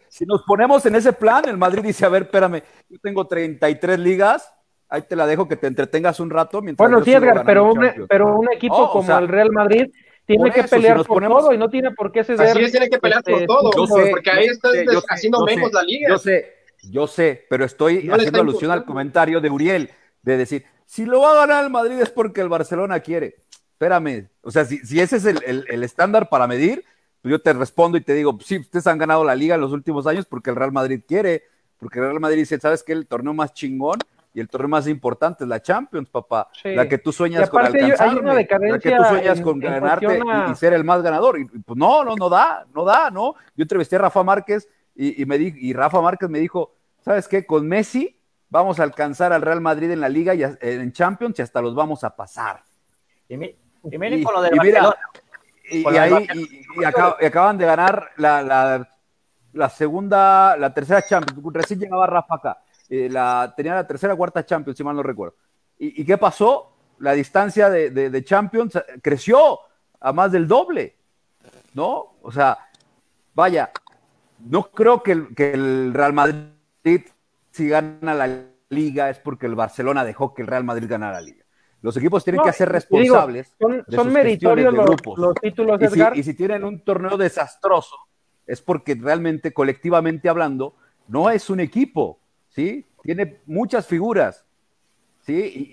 si nos ponemos en ese plan, el Madrid dice, a ver, espérame, yo tengo 33 ligas, ahí te la dejo que te entretengas un rato. Mientras bueno, sí, Edgar, pero un, pero un equipo oh, como el Real Madrid tiene que pelear por todo y no tiene por qué ceder. Así es, tiene que pelear por este, todo, porque ahí estás haciendo menos la liga. Yo sé, yo sé, pero estoy haciendo alusión al comentario de Uriel, de decir, si lo va a ganar el Madrid es porque el Barcelona quiere. Espérame, o sea, si, si ese es el, el, el estándar para medir, pues yo te respondo y te digo, sí, ustedes han ganado la liga en los últimos años porque el Real Madrid quiere, porque el Real Madrid dice, ¿sabes qué? El torneo más chingón y el torneo más importante es la Champions, papá. La que tú sueñas con alcanzarme, la que tú sueñas con ganarte y, ser el más ganador. Y, pues no, no, no da, no da, ¿no? Yo entrevisté a Rafa Márquez y, me di, y Rafa Márquez me dijo, ¿sabes qué? Con Messi vamos a alcanzar al Real Madrid en la Liga y en Champions y hasta los vamos a pasar. Y, miren con lo del Barcelona. y, ahí, y, acaban de ganar la, la, la, segunda, la tercera Champions. Recién llegaba Rafa acá. Eh, la, tenía la tercera o cuarta Champions, si mal no recuerdo. ¿Y, qué pasó? La distancia de, Champions creció a más del doble, ¿no? O sea, vaya, no creo que el, que el Real Madrid, si gana la liga, es porque el Barcelona dejó que el Real Madrid ganara la liga. Los equipos tienen que ser responsables. son, meritorios los, títulos, y y si tienen un torneo desastroso, es porque realmente, colectivamente hablando, no es un equipo, ¿sí? Tiene muchas figuras, ¿sí?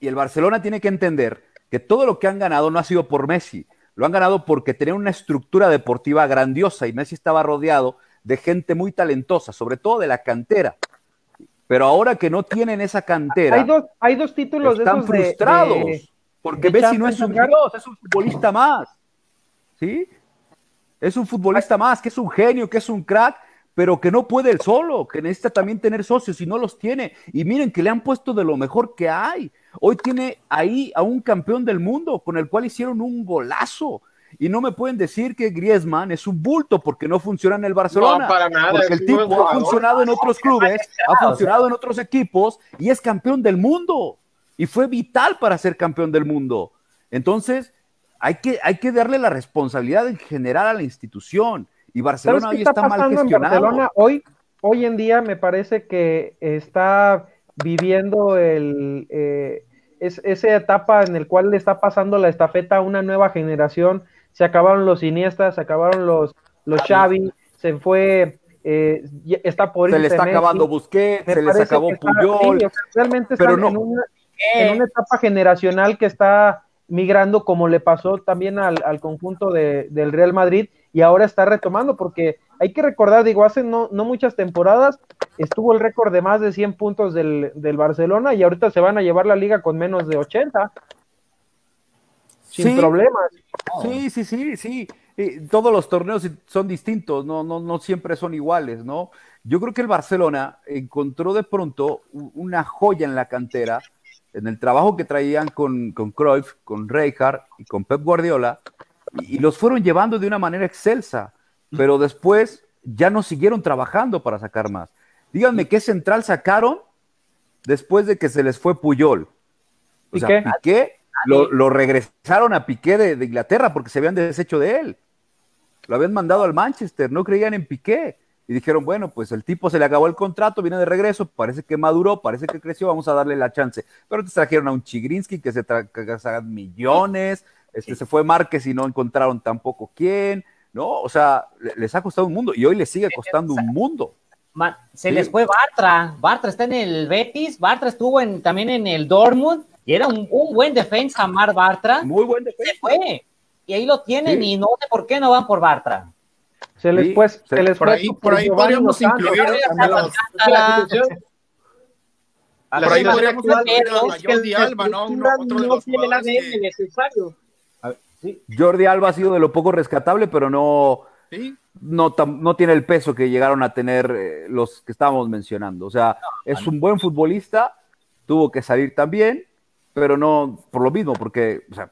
Y, el Barcelona tiene que entender que todo lo que han ganado no ha sido por Messi, lo han ganado porque tenían una estructura deportiva grandiosa y Messi estaba rodeado de gente muy talentosa, sobre todo de la cantera. Pero ahora que no tienen esa cantera, hay dos, hay dos títulos están frustrados, porque Messi no es un dios, es un futbolista más, ¿sí? Es un futbolista más, que es un genio, que es un crack, pero que no puede él solo, que necesita también tener socios y no los tiene. Y miren que le han puesto de lo mejor que hay. Hoy tiene ahí a un campeón del mundo con el cual hicieron un golazo. Y no me pueden decir que Griezmann es un bulto porque no funciona en el Barcelona. No, para nada. Porque el tipo ha funcionado en otros clubes, ha funcionado en otros equipos y es campeón del mundo. Y fue vital para ser campeón del mundo. Entonces, hay que, hay que darle la responsabilidad en general a la institución y Barcelona hoy está, mal gestionado. hoy, hoy en día me parece que está viviendo el, eh, es, esa etapa en el cual le está pasando la estafeta a una nueva generación. Se acabaron los Iniestas, se acabaron los, los Xavi, se fue eh, está por se le está acabando Busquets, se les acabó Puyol, realmente pero en, una, en, una, etapa generacional que está migrando como le pasó también al, al conjunto de, del Real Madrid y ahora está retomando, porque hay que recordar, digo, hace no, no muchas temporadas estuvo el récord de más de 100 puntos del, del, Barcelona y ahorita se van a llevar la liga con menos de 80. Sin problemas. Sí, sí, sí, sí. Y todos los torneos son distintos, no, no, no siempre son iguales, ¿no? Yo creo que el Barcelona encontró de pronto una joya en la cantera, en el trabajo que traían con, con Cruyff, con Rijkaard y con Pep Guardiola, y, los fueron llevando de una manera excelsa, pero después ya no siguieron trabajando para sacar más. Díganme, ¿qué central sacaron después de que se les fue Puyol? O sea, Piqué lo, regresaron a Piqué de Inglaterra porque se habían deshecho de él lo habían mandado al Manchester, no creían en Piqué. Y dijeron, bueno, pues el tipo se le acabó el contrato, viene de regreso, parece que maduró, parece que creció, vamos a darle la chance. Pero te trajeron a un Chigrinsky que se tragan millones, este, se fue Márquez y no encontraron tampoco quién, ¿no? O sea, les ha costado un mundo y hoy les sigue costando un mundo. Se les fue Bartra, Bartra está en el Betis, Bartra estuvo en, también en el Dortmund y era un, buen defensa, Mar Bartra. Muy buen defensa. Se fue, y ahí lo tienen y no sé por qué no van por Bartra. Se les, pues, se les por ahí, por ahí podríamos incluir por ahí podríamos incluir a Jordi Alba, ¿no? otro de los necesario. Jordi Alba ha sido de lo poco rescatable, pero no, no, no, tiene el peso que llegaron a tener eh, los que estábamos mencionando. O sea, es un buen futbolista, tuvo que salir también, pero no por lo mismo, porque o sea,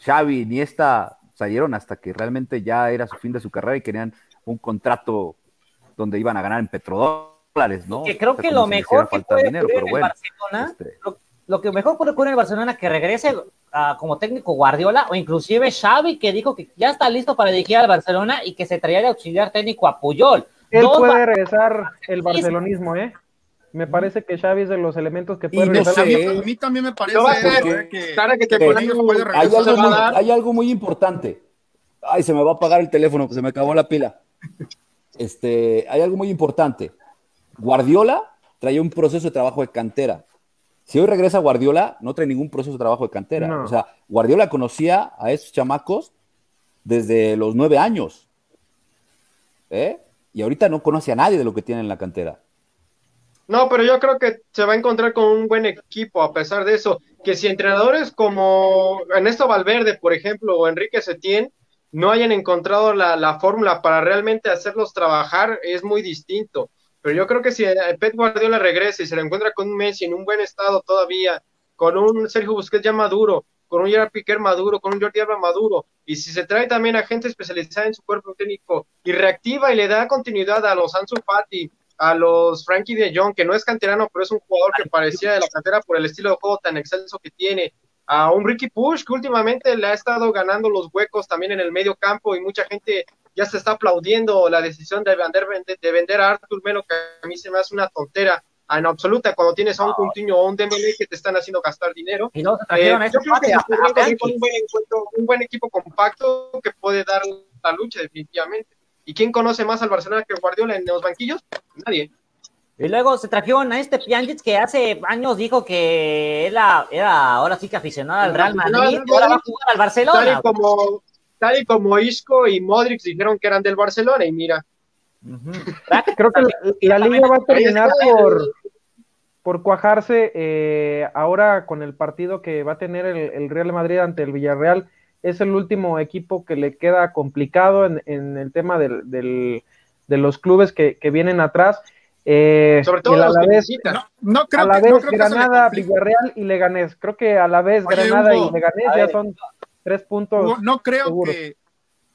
Xavi ni esta salieron hasta que realmente ya era su fin de su carrera y querían un contrato donde iban a ganar en petrodólares, ¿no? Que creo que lo mejor que puede dinero, pero bueno, Barcelona, este lo, que mejor puede ocurrir en el Barcelona que regrese como técnico Guardiola o inclusive Xavi que dijo que ya está listo para dirigir al Barcelona y que se traía de auxiliar técnico a Puyol. Él puede regresar el barcelonismo, ¿eh? Me parece que Xavi es de los elementos que puede no a, mí, también me parece que, hay, algo muy, importante. Ay, se me va a apagar el teléfono, se me acabó la pila. Este, hay algo muy importante. Guardiola traía un proceso de trabajo de cantera. Si hoy regresa Guardiola, no trae ningún proceso de trabajo de cantera. O sea, Guardiola conocía a esos chamacos desde los nueve años. ¿eh? Y ahorita no conoce a nadie de lo que tiene en la cantera. No, pero yo creo que se va a encontrar con un buen equipo a pesar de eso. Que si entrenadores como Ernesto Valverde, por ejemplo, o Enrique Setién, no hayan encontrado la, fórmula para realmente hacerlos trabajar, es muy distinto. Pero yo creo que si Pep Guardiola regresa y se le encuentra con un Messi en un buen estado todavía, con un Sergio Busquets ya maduro, con un Gerard Piquer maduro, con un Jordi Alba maduro, y si se trae también a gente especializada en su cuerpo técnico y reactiva y le da continuidad a los Ansu Fati, a los Frankie de Jong, que no es canterano, pero es un jugador que parecía de la cantera por el estilo de juego tan excelso que tiene, a un Ricky Push que últimamente le ha estado ganando los huecos también en el medio campo y mucha gente ya se está aplaudiendo la decisión de vender, de vender a Arthur Melo, que a mí se me hace una tontera en absoluta cuando tienes a un Coutinho o un Dembélé que te están haciendo gastar dinero. Y no, eh, yo creo que un buen, un buen equipo compacto que puede dar la lucha definitivamente. ¿Y quién conoce más al Barcelona que Guardiola en los banquillos? Nadie. Y luego se trajeron a este Pjanic que hace años dijo que era, era ahora sí que aficionado al Real Madrid, ahora va a jugar al Barcelona. Tal y como, tal y como Isco y Modric dijeron que eran del Barcelona y mira. Creo que la, liga va a terminar por, por cuajarse eh, ahora con el partido que va a tener el, el Real Madrid ante el Villarreal. Es el último equipo que le queda complicado en, el tema del, de los clubes que, vienen atrás. Eh, Sobre todo a la vez, no, creo a la vez Granada, Villarreal y Leganés. Creo que a la vez Granada y Leganés ya son tres puntos. No, creo que.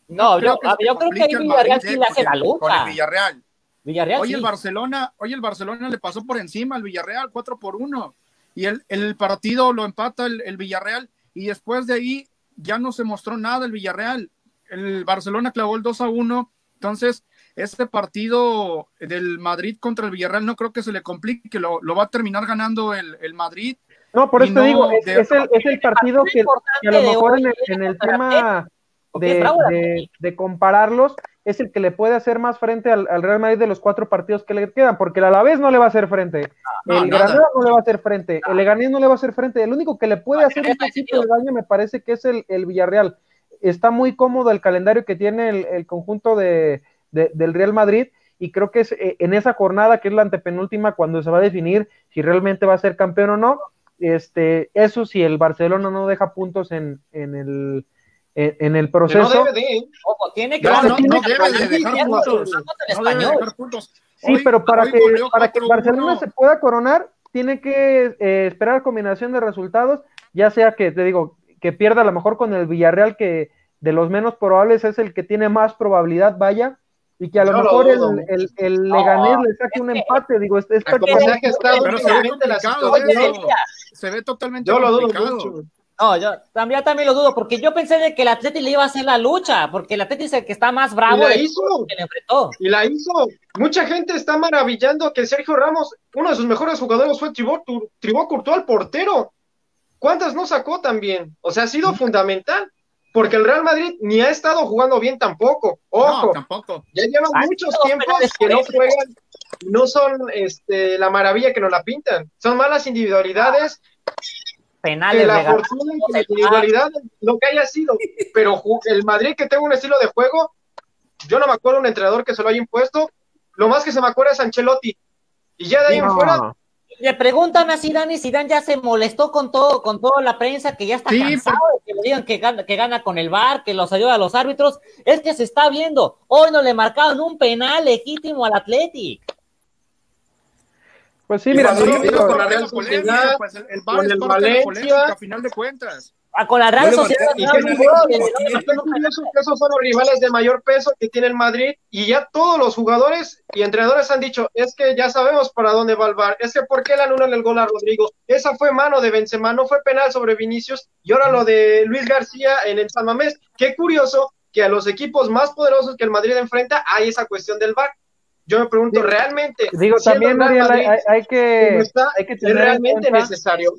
No, yo, creo que, ahí Villarreal sí le hace la lucha. Villarreal. Villarreal hoy el Barcelona, hoy el Barcelona le pasó por encima al Villarreal 4 por 1 y el, el partido lo empata el, el Villarreal y después de ahí ya no se mostró nada el Villarreal. El Barcelona clavó el 2 a 1. Entonces, este partido del Madrid contra el Villarreal no creo que se le complique, lo, lo va a terminar ganando el, el Madrid. No, por eso te digo, es, el, es, el, partido que, a lo mejor en el, en el tema de, de, compararlos es el que le puede hacer más frente al, Real Madrid de los cuatro partidos que le quedan, porque el Alavés no le va a hacer frente, el Granada no le va a hacer frente, el Leganés no le va a hacer frente, el único que le puede hacer un poquito de daño me parece que es el, Villarreal. Está muy cómodo el calendario que tiene el, conjunto de, del Real Madrid y creo que es eh, en esa jornada que es la antepenúltima cuando se va a definir si realmente va a ser campeón o no. Este, eso si el Barcelona no deja puntos en, en el en, el proceso. no debe de, ojo, tiene que, no, no, no debe de dejar puntos. No debe dejar puntos. Sí, pero para que, para que Barcelona se pueda coronar, tiene que eh, esperar combinación de resultados, ya sea que, te digo, que pierda a lo mejor con el Villarreal, que de los menos probables es el que tiene más probabilidad, vaya, y que a lo mejor el, el, el, Leganés le saque un empate, digo, esta que está pero se ve complicado, se ve totalmente yo lo complicado. Dudo mucho. No, yo también, también lo dudo, porque yo pensé de que el Atleti le iba a hacer la lucha, porque el Atleti es el que está más bravo. Y la hizo. Que le enfrentó. Y la hizo. Mucha gente está maravillando que Sergio Ramos, uno de sus mejores jugadores fue Tribó, Tribó Courtois, el portero. ¿Cuántas no sacó también? O sea, ha sido fundamental, porque el Real Madrid ni ha estado jugando bien tampoco. Ojo, tampoco. ya llevan muchos tiempos que no juegan, no son este, la maravilla que nos la pintan. Son malas individualidades penales. Que la fortuna y la individualidad, lo que haya sido, pero el Madrid que tenga un estilo de juego, yo no me acuerdo un entrenador que se lo haya impuesto, lo más que se me acuerda es Ancelotti, y ya de ahí en fuera... Le preguntan a Zidane y Zidane ya se molestó con todo, con toda la prensa que ya está cansado de que le digan que gana, que gana con el VAR, que los ayuda a los árbitros. Es que se está viendo. Hoy no le marcaron un penal legítimo al Athletic. Pues sí, mira, con la Real Sociedad, pues el, con el Valencia, a final de cuentas. Ah, con la Real Sociedad. Esos son los rivales de mayor peso que tiene el Madrid y ya todos los jugadores y entrenadores han dicho, es que ya sabemos para dónde va el bar, es que por qué le anulan el gol a Rodrigo, esa fue mano de Benzema, no fue penal sobre Vinicius y ahora lo de Luis García en el San Mamés. Qué curioso que a los equipos más poderosos que el Madrid enfrenta hay esa cuestión del bar yo me pregunto, ¿realmente? Digo, también, hay, que, hay que tener realmente necesario.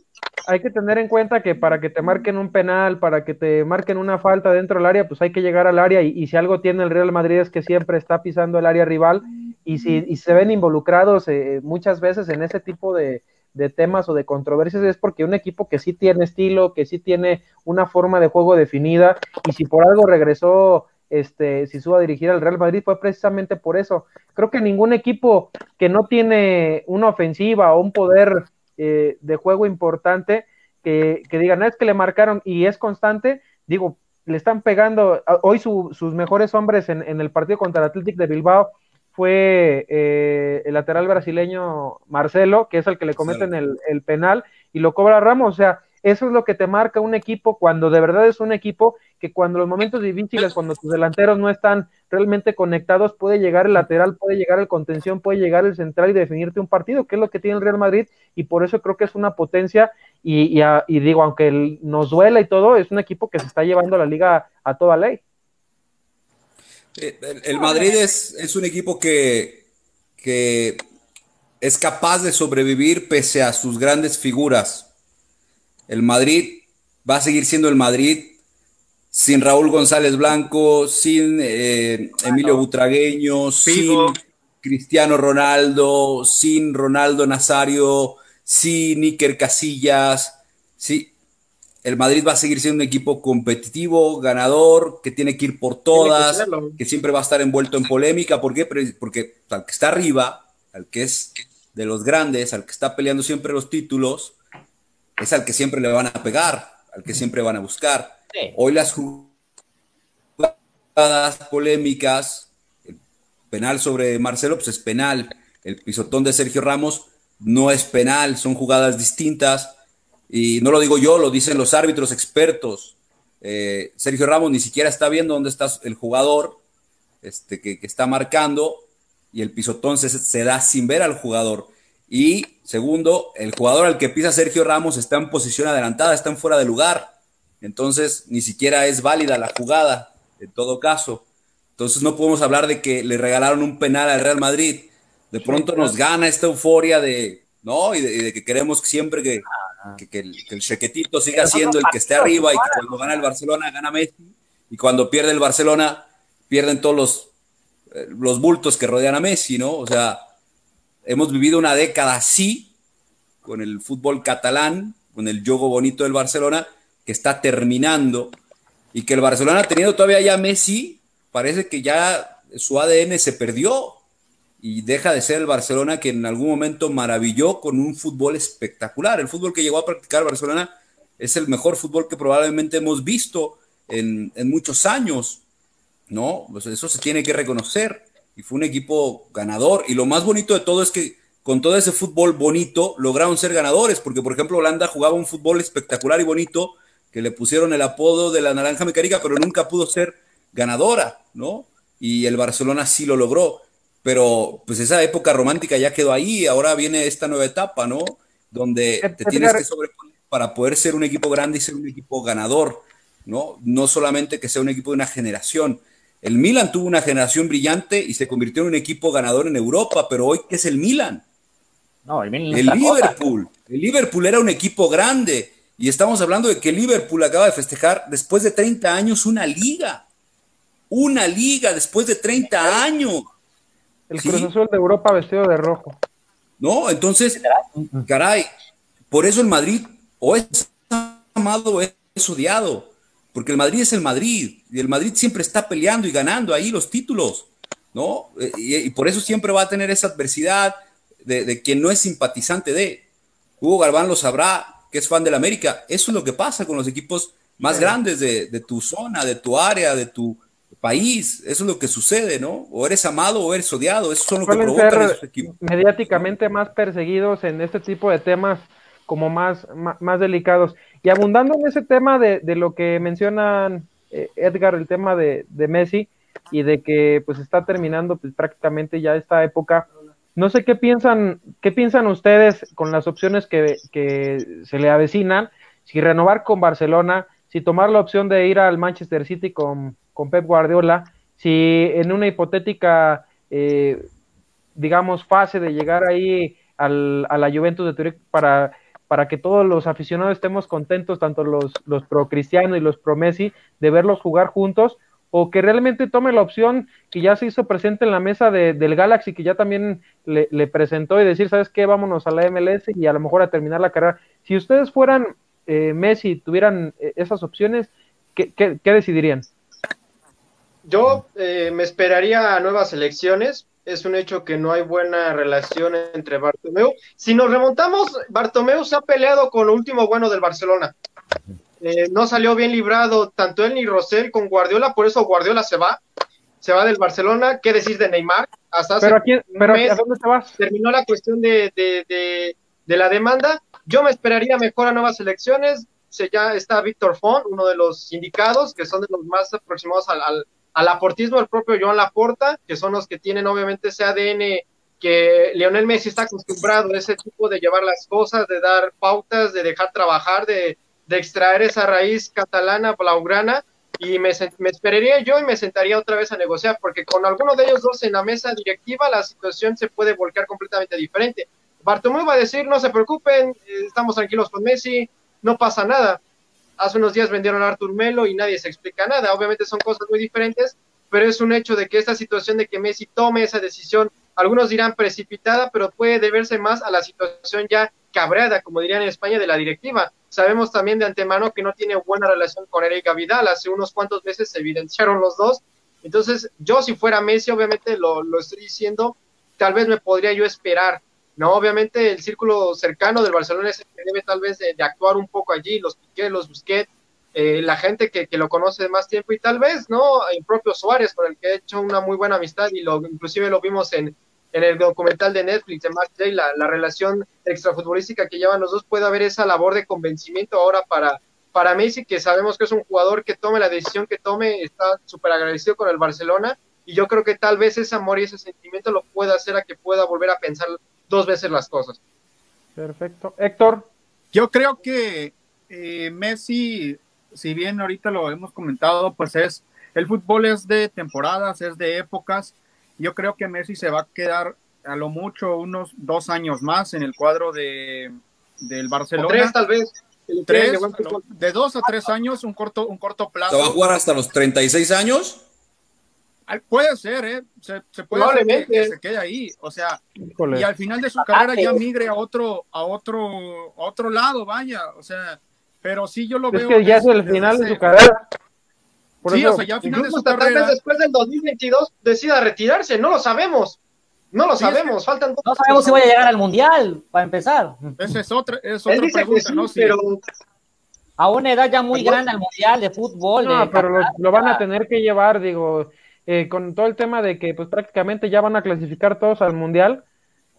Hay que tener en cuenta que para que te marquen un penal, para que te marquen una falta dentro del área, pues hay que llegar al área. Y, si algo tiene el Real Madrid es que siempre está pisando el área rival. Y si y se ven involucrados eh, muchas veces en ese tipo de, de temas o de controversias es porque un equipo que sí tiene estilo, que sí tiene una forma de juego definida, y si por algo regresó este, si suba a dirigir al Real Madrid fue precisamente por eso. Creo que ningún equipo que no tiene una ofensiva o un poder eh, de juego importante que, que digan, es que le marcaron y es constante, digo, le están pegando, hoy sus mejores hombres en, el partido contra el Athletic de Bilbao fue eh, el lateral brasileño Marcelo, que es el que le cometen el, el penal, y lo cobra Ramos, o sea, eso es lo que te marca un equipo cuando de verdad es un equipo que cuando los momentos difíciles, cuando tus delanteros no están realmente conectados, puede llegar el lateral, puede llegar el contención, puede llegar el central y definirte un partido, que es lo que tiene el Real Madrid, y por eso creo que es una potencia, y, digo, aunque nos duela y todo, es un equipo que se está llevando a la liga a toda ley. Eh, el, Madrid es, es, un equipo que, que es capaz de sobrevivir pese a sus grandes figuras el Madrid va a seguir siendo el Madrid sin Raúl González Blanco, sin eh, Emilio Butragueño, sin Cristiano Ronaldo, sin Ronaldo Nazario, sin Iker Casillas. Sí, el Madrid va a seguir siendo un equipo competitivo, ganador, que tiene que ir por todas, que, siempre va a estar envuelto en polémica. ¿Por qué? Porque al que está arriba, al que es de los grandes, al que está peleando siempre los títulos, es al que siempre le van a pegar, al que siempre van a buscar. Hoy las jugadas polémicas, el penal sobre Marcelo, pues es penal. El pisotón de Sergio Ramos no es penal, son jugadas distintas. Y no lo digo yo, lo dicen los árbitros expertos. Eh, Sergio Ramos ni siquiera está viendo dónde está el jugador este, que, está marcando y el pisotón se da sin ver al jugador. Y segundo, el jugador al que pisa Sergio Ramos está en posición adelantada, está en fuera de lugar. Entonces, ni siquiera es válida la jugada, en todo caso. Entonces, no podemos hablar de que le regalaron un penal al Real Madrid. De pronto nos gana esta euforia de, ¿no? Y de, que queremos siempre que, que, el, que, chequetito siga siendo el que esté arriba y que cuando gana el Barcelona gana Messi. Y cuando pierde el Barcelona, pierden todos los, eh, los bultos que rodean a Messi, ¿no? O sea, Hemos vivido una década así, con el fútbol catalán, con el juego bonito del Barcelona, que está terminando, y que el Barcelona teniendo todavía ya Messi, parece que ya su ADN se perdió y deja de ser el Barcelona que en algún momento maravilló con un fútbol espectacular. El fútbol que llegó a practicar Barcelona es el mejor fútbol que probablemente hemos visto en, muchos años, ¿no? Pues eso se tiene que reconocer. Y fue un equipo ganador. Y lo más bonito de todo es que con todo ese fútbol bonito lograron ser ganadores, porque por ejemplo Holanda jugaba un fútbol espectacular y bonito, que le pusieron el apodo de la naranja mecánica, pero nunca pudo ser ganadora, ¿no? Y el Barcelona sí lo logró. Pero pues esa época romántica ya quedó ahí, ahora viene esta nueva etapa, ¿no? Donde te tienes que sobreponer para poder ser un equipo grande y ser un equipo ganador, ¿no? No solamente que sea un equipo de una generación. El Milan tuvo una generación brillante y se convirtió en un equipo ganador en Europa, pero hoy, ¿qué es el Milan? No, el, Milan el Liverpool. El Liverpool era un equipo grande y estamos hablando de que Liverpool acaba de festejar después de 30 años una liga. Una liga después de 30 años. El Cruz Azul de Europa vestido de rojo. No, entonces, caray, por eso el Madrid o es amado o es odiado, porque el Madrid es el Madrid y el Madrid siempre está peleando y ganando ahí los títulos, ¿no? Eh, y, por eso siempre va a tener esa adversidad de, quien no es simpatizante de. Hugo Galván lo sabrá, que es fan del América. Eso es lo que pasa con los equipos más grandes de, de tu zona, de tu área, de tu, país. Eso es lo que sucede, ¿no? O eres amado o eres odiado. Eso son lo que provocan esos equipos. Mediáticamente más perseguidos en este tipo de temas como más, más, delicados. Y abundando en ese tema de, de lo que mencionan eh, Edgar, el tema de, Messi y de que pues está terminando pues, prácticamente ya esta época. No sé qué piensan, qué piensan ustedes con las opciones que, que se le avecinan, si renovar con Barcelona, si tomar la opción de ir al Manchester City con, con Pep Guardiola, si en una hipotética, eh, digamos, fase de llegar ahí al, a la Juventus de Turín para para que todos los aficionados estemos contentos, tanto los, los pro Cristiano y los pro Messi, de verlos jugar juntos, o que realmente tome la opción que ya se hizo presente en la mesa de, del Galaxy, que ya también le, presentó y decir, ¿sabes qué? Vámonos a la MLS y a lo mejor a terminar la carrera. Si ustedes fueran eh, Messi, tuvieran eh, esas opciones, ¿qué, qué, decidirían? Yo eh, me esperaría a nuevas elecciones, es un hecho que no hay buena relación entre Bartomeu. Si nos remontamos, Bartomeu se ha peleado con lo último bueno del Barcelona. Eh, no salió bien librado tanto él ni Rosell con Guardiola, por eso Guardiola se va, se va del Barcelona. ¿Qué decir de Neymar? Hasta pero, aquí, pero ¿a dónde te vas? Terminó la cuestión de, de, de, la demanda. Yo me esperaría mejor a nuevas elecciones. Se, ya está Víctor Font, uno de los sindicados, que son de los más aproximados al al aportismo del propio Joan Laporta, que son los que tienen obviamente ese ADN que Lionel Messi está acostumbrado a ese tipo de llevar las cosas, de dar pautas, de dejar trabajar, de, extraer esa raíz catalana, blaugrana, y me, me, esperaría yo y me sentaría otra vez a negociar, porque con alguno de ellos dos en la mesa directiva la situación se puede volcar completamente diferente. Bartomeu va a decir, no se preocupen, eh, estamos tranquilos con Messi, no pasa nada hace unos días vendieron a Artur Melo y nadie se explica nada. Obviamente son cosas muy diferentes, pero es un hecho de que esta situación de que Messi tome esa decisión, algunos dirán precipitada, pero puede deberse más a la situación ya cabreada, como dirían en España, de la directiva. Sabemos también de antemano que no tiene buena relación con Erika Vidal, hace unos cuantos meses se evidenciaron los dos. Entonces, yo si fuera Messi, obviamente lo, lo estoy diciendo, tal vez me podría yo esperar no, obviamente el círculo cercano del Barcelona es el que debe tal vez de, actuar un poco allí, los Piqué, los Busquets, eh, la gente que, lo conoce más tiempo y tal vez, ¿no? El propio Suárez, con el que he hecho una muy buena amistad y lo inclusive lo vimos en, en el documental de Netflix de Match Day, la, la relación extrafutbolística que llevan los dos, puede haber esa labor de convencimiento ahora para, para Messi, que sabemos que es un jugador que tome la decisión que tome, está súper agradecido con el Barcelona y yo creo que tal vez ese amor y ese sentimiento lo pueda hacer a que pueda volver a pensar dos veces las cosas. Perfecto. Héctor. Yo creo que eh, Messi, si bien ahorita lo hemos comentado, pues es, el fútbol es de temporadas, es de épocas. Yo creo que Messi se va a quedar a lo mucho unos dos años más en el cuadro de, del Barcelona. tres tal vez. Tres, de dos a tres años, un corto, un corto plazo. ¿Se va a jugar hasta los 36 años? Puede ser, ¿eh? Se, puede hacer que, se quede ahí. O sea, y al final de su carrera ya migre a otro, a otro, otro lado, vaya. O sea, pero sí yo lo veo. Es que ya es el final de su carrera. sí, o sea, ya al final de su carrera. después del 2022 decida retirarse, no lo sabemos. No lo sabemos, faltan No sabemos si voy a llegar al mundial, para empezar. Esa es otra, es otra pregunta, ¿no? pero a una edad ya muy grande al mundial de fútbol. No, pero lo, van a tener que llevar, digo, eh, con todo el tema de que pues prácticamente ya van a clasificar todos al mundial,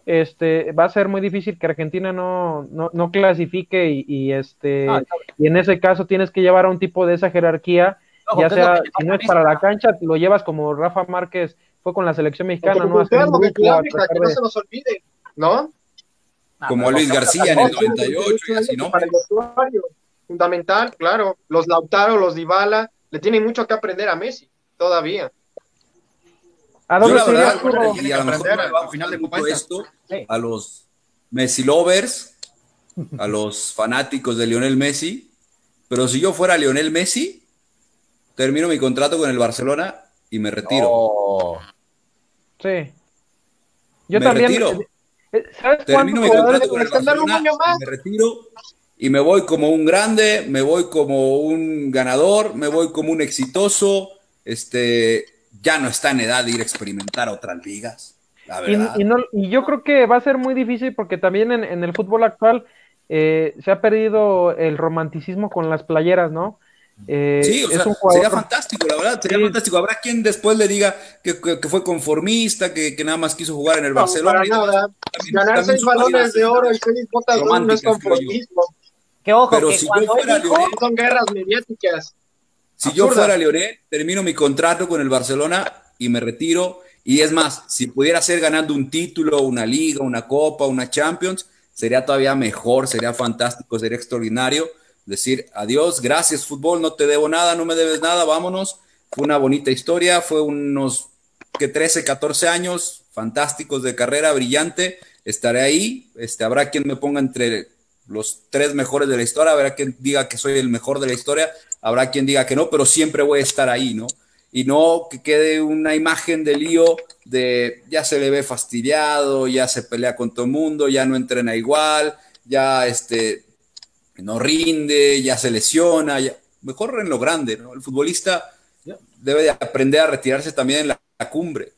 este, va a ser muy difícil que Argentina no, no, no clasifique y, este, ah, y en ese caso tienes que llevar a un tipo de esa jerarquía, ya sea, si no es para la cancha, lo llevas como Rafa Márquez fue con la selección mexicana, ¿no? que no se nos olvide, ¿no? Como Luis García en el 98 y así, ¿no? Para el vestuario, fundamental, claro. Los Lautaro, los Dybala, le tienen mucho que aprender a Messi, todavía. ¿A dónde Yo, la verdad, y a lo mejor al final de esto a los Messi lovers, a los fanáticos de Lionel Messi, pero si yo fuera Lionel Messi, termino mi contrato con el Barcelona y me retiro. Sí. Yo me también. Retiro. Eh, ¿Sabes Termino mi contrato con el Barcelona, me retiro y me voy como un grande, me voy como un ganador, me voy como un exitoso, este, ya no está en edad de ir a experimentar otras ligas. Y, yo creo que va a ser muy difícil porque también en, el fútbol actual eh, se ha perdido el romanticismo con las playeras, ¿no? Eh, sí, o sea, sería fantástico, la verdad, sería fantástico. Habrá quien después le diga que, fue conformista, que, nada más quiso jugar en el Barcelona. Ganar seis balones de oro y seis botas no es conformismo. Que ojo, Pero si yo fuera Leonel, son guerras mediáticas. Si yo fuera Leonel, termino mi contrato con el Barcelona y me retiro y es más, si pudiera ser ganando un título, una liga, una copa, una Champions, sería todavía mejor, sería fantástico, sería extraordinario. Decir adiós, gracias fútbol, no te debo nada, no me debes nada, vámonos. Fue una bonita historia, fue unos que 13, 14 años fantásticos de carrera, brillante. Estaré ahí, este, habrá quien me ponga entre los tres mejores de la historia, habrá quien diga que soy el mejor de la historia, habrá quien diga que no, pero siempre voy a estar ahí, ¿no? y no que quede una imagen de lío de ya se le ve fastidiado, ya se pelea con todo el mundo, ya no entrena igual, ya este, no rinde, ya se lesiona, mejor en lo grande, ¿no? El futbolista debe de aprender a retirarse también en la, cumbre.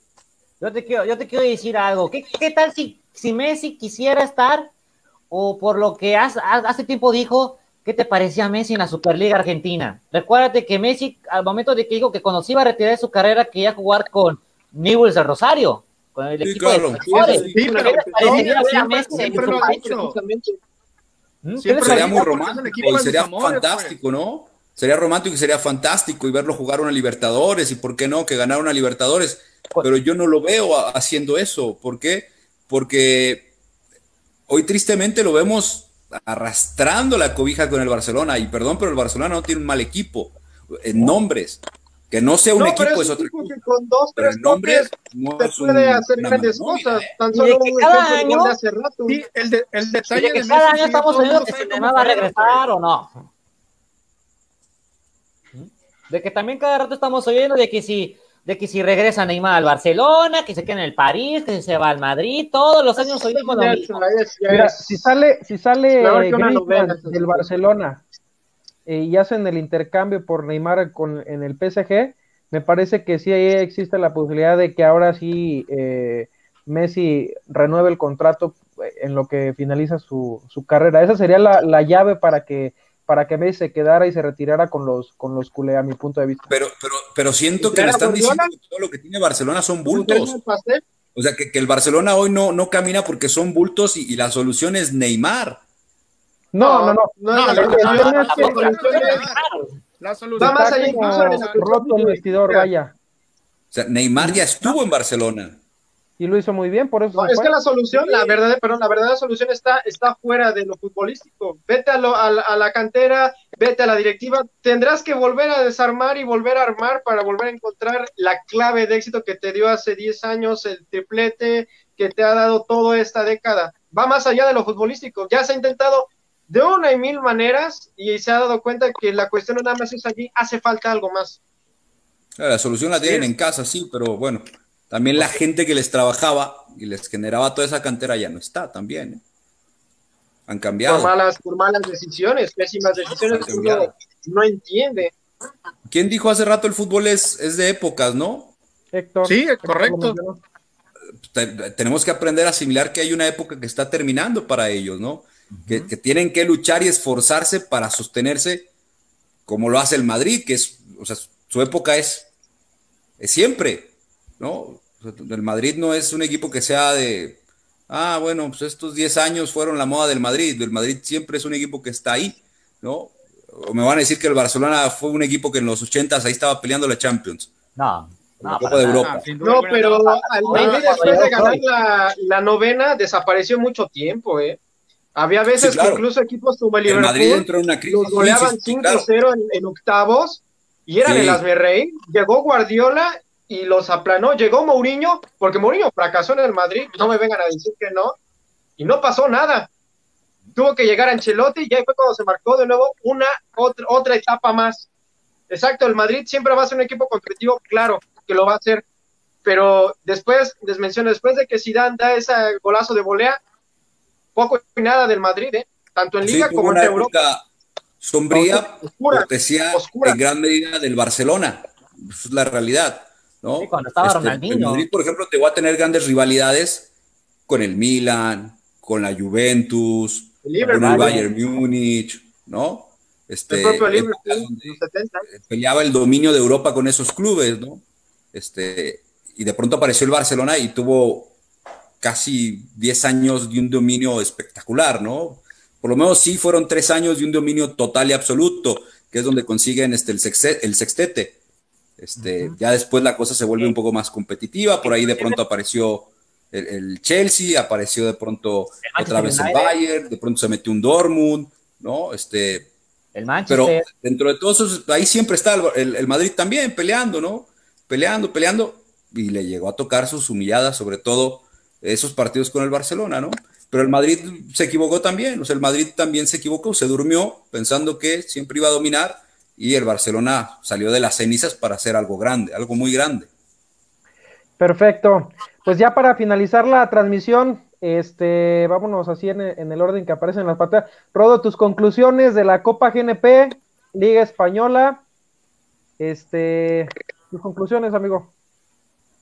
Yo te quiero, yo te quiero decir algo, ¿qué, qué tal si, si Messi quisiera estar, o por lo que hace, hace tiempo dijo, ¿Qué te parecía Messi en la Superliga Argentina? Recuérdate que Messi, al momento de que dijo que cuando se iba a retirar de su carrera, quería jugar con Newell's del Rosario, con el equipo de Sería muy romántico y sería fantástico, ¿no? Sería romántico y sería fantástico y verlo jugar una Libertadores y por qué no, que ganar una Libertadores. Pero yo no lo veo haciendo eso. ¿Por qué? Porque hoy tristemente lo vemos arrastrando la cobija con el Barcelona. Y perdón, pero el Barcelona no tiene un mal equipo en nombres. Que no sea un equipo es otro equipo. con dos, tres nombres no se puede hacer grandes cosas. Tan solo un cada año, de hace rato. Sí, el, de, el detalle de, que cada año estamos oyendo que se va a regresar o no. De que también cada rato estamos oyendo de que si de que si regresa Neymar al Barcelona, que se queda en el París, que se va al Madrid, todos los años hoy lo Mira, si sale, si sale del Barcelona eh, y hacen el intercambio por Neymar con, en el PSG, me parece que sí existe la posibilidad de que ahora sí eh, Messi renueve el contrato eh, en lo que finaliza su, su carrera. Esa sería la, la llave para que para que Messi se quedara y se retirara con los, con los culé, a mi punto de vista. Pero, pero, pero siento que le están diciendo que todo lo que tiene Barcelona son bultos. O sea, que, el Barcelona hoy no, no camina porque son bultos y, la solución es Neymar. No, no, no. no, la solución va más allá incluso roto el vestidor, vaya. O sea, Neymar ya estuvo en Barcelona y lo hizo muy bien, por eso. es que la solución, la verdad, perdón, la verdadera solución está, está fuera de lo futbolístico. Vete a, a, la cantera, vete a la directiva, tendrás que volver a desarmar y volver a armar para volver a encontrar la clave de éxito que te dio hace 10 años, el triplete que te ha dado toda esta década. Va más allá de lo futbolístico, ya se ha intentado de una y mil maneras y se ha dado cuenta que la cuestión no nada más es allí, hace falta algo más. La solución la tienen en casa, sí, pero bueno, también la gente que les trabajaba y les generaba toda esa cantera ya no está también. ¿eh? Han cambiado. Por malas, por malas decisiones, pésimas decisiones que uno no entiende. ¿Quién dijo hace rato el fútbol es, es de épocas, no? Héctor. Sí, correcto. tenemos que aprender a asimilar que hay una época que está terminando para ellos, ¿no? que, que, tienen que luchar y esforzarse para sostenerse como lo hace el Madrid, que es, o sea, su época es, es siempre, ¿no? El Madrid no es un equipo que sea de, ah, bueno, pues estos 10 años fueron la moda del Madrid. El Madrid siempre es un equipo que está ahí, ¿no? O me van a decir que el Barcelona fue un equipo que en los 80 ahí estaba peleando la Champions. No. No, de Europa. no, pero al Madrid después de ganar la, la, novena desapareció mucho tiempo, ¿eh? Había veces que incluso equipos como el Liverpool Madrid entró en una crisis, los goleaban 5-0 en, octavos y eran el asmerrey. Llegó Guardiola y los aplanó. Llegó Mourinho, porque Mourinho fracasó en el Madrid, no me vengan a decir que no, y no pasó nada. Tuvo que llegar Ancelotti y ahí fue cuando se marcó de nuevo una otra, otra etapa más. Exacto, el Madrid siempre va a ser un equipo competitivo, claro que lo va a hacer, pero después, les menciono, después de que Zidane da ese golazo de volea, poco y nada del Madrid, ¿eh? tanto en Liga como en Europa. Sombría, cortesía en gran medida del Barcelona. es la realidad. ¿No? cuando estaba este, Ronaldinho. El Madrid, por ejemplo, te va a tener grandes rivalidades con el Milan, con la Juventus, con el Bayern Múnich, ¿no? Este, el propio Liverpool, peleaba el dominio de Europa con esos clubes, ¿no? Este, y de pronto apareció el Barcelona y tuvo casi 10 años de un dominio espectacular, ¿no? Por lo menos sí fueron tres años de un dominio total y absoluto, que es donde consiguen este, el, el sextete. Este, Ya después la cosa se vuelve un poco más competitiva, por ahí de pronto apareció el, Chelsea, apareció de pronto otra vez el Bayern, de pronto se metió un Dortmund, ¿no? Este, el Manchester. Pero dentro de todos esos, ahí siempre está el, el, Madrid también peleando, ¿no? Peleando, peleando, y le llegó a tocar sus humilladas, sobre todo esos partidos con el Barcelona, ¿no? Pero el Madrid se equivocó también, o sea, el Madrid también se equivocó, se durmió pensando que siempre iba a dominar y el Barcelona salió de las cenizas para hacer algo grande, algo muy grande. Perfecto. Pues ya para finalizar la transmisión, este, vámonos así en el, orden que aparece en las pantallas. Rodo, tus conclusiones de la Copa GNP, Liga Española. Este, tus conclusiones, amigo.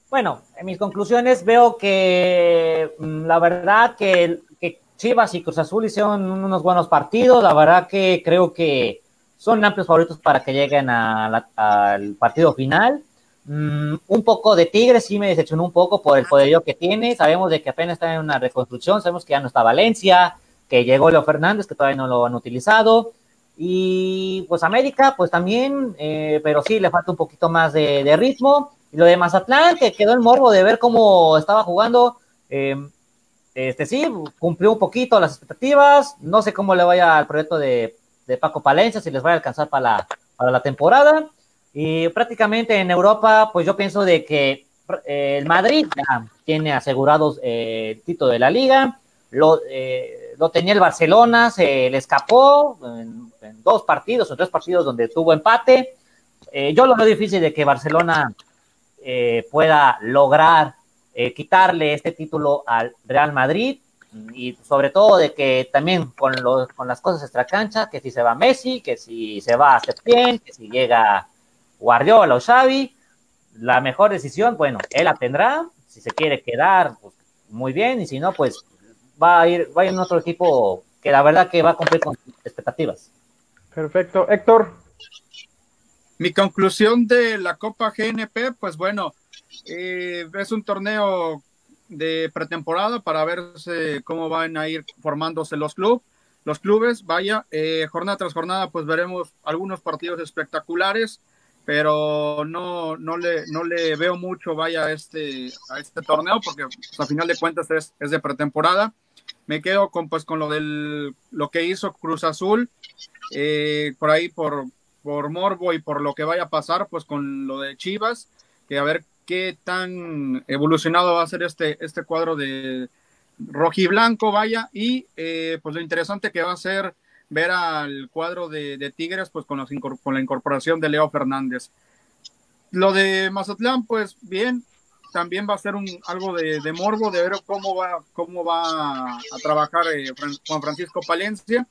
Bueno, en mis conclusiones veo que mm, la verdad que, que Chivas y Cruz Azul hicieron unos buenos partidos. La verdad que creo que son amplios favoritos para que lleguen al partido final. Mm, un poco de Tigres sí me decepcionó un poco por el poderío que tiene. Sabemos de que apenas está en una reconstrucción, sabemos que ya no está Valencia, que llegó Leo Fernández, que todavía no lo han utilizado. Y pues América, pues también, eh, pero sí le falta un poquito más de, ritmo. Y lo de Mazatlán, que quedó el morbo de ver cómo estaba jugando. Eh, este sí, cumplió un poquito las expectativas. No sé cómo le vaya al proyecto de de Paco Palencia, si les va a alcanzar para la, para la temporada. Y prácticamente en Europa, pues yo pienso de que eh, el Madrid ya tiene asegurados eh, el título de la liga. Lo, eh, lo, tenía el Barcelona, se le escapó en, dos partidos o tres partidos donde tuvo empate. yo lo veo difícil de que Barcelona pueda lograr quitarle este título al Real Madrid y sobre todo de que también con, los, con las cosas extracancha, que si se va Messi, que si se va a Septién, que si llega Guardiola o Xavi, la mejor decisión, bueno, él la tendrá, si se quiere quedar, pues muy bien, y si no, pues va a ir, va a ir en otro equipo que la verdad que va a cumplir con expectativas. Perfecto. Héctor. Mi conclusión de la Copa GNP, pues bueno, eh, es un torneo de pretemporada para ver cómo van a ir formándose los clubes. Los clubes, vaya, eh, jornada tras jornada, pues veremos algunos partidos espectaculares, pero no, no, le, no le veo mucho, vaya, este, a este torneo, porque pues, a final de cuentas es, es, de pretemporada. Me quedo con, pues, con lo, del, lo que hizo Cruz Azul, eh, por ahí por, por Morbo y por lo que vaya a pasar, pues con lo de Chivas, que a ver qué tan evolucionado va a ser este, este cuadro de rojiblanco, vaya, y eh, pues lo interesante que va a ser ver al cuadro de, Tigres, pues con, con, la incorporación de Leo Fernández. Lo de Mazatlán, pues bien, también va a ser un, algo de, morbo de ver cómo va, cómo va a trabajar eh, Juan Francisco Palencia.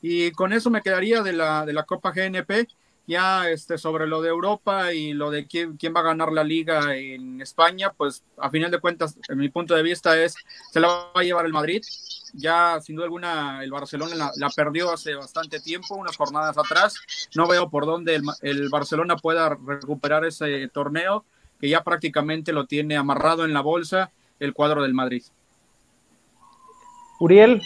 Y con eso me quedaría de la, de la Copa GNP Ya este, sobre lo de Europa y lo de quién, quién va a ganar la liga en España, pues a final de cuentas, en mi punto de vista es, se la va a llevar el Madrid. Ya sin duda alguna el Barcelona la, la perdió hace bastante tiempo, unas jornadas atrás. No veo por dónde el, el Barcelona pueda recuperar ese torneo, que ya prácticamente lo tiene amarrado en la bolsa el cuadro del Madrid. Uriel,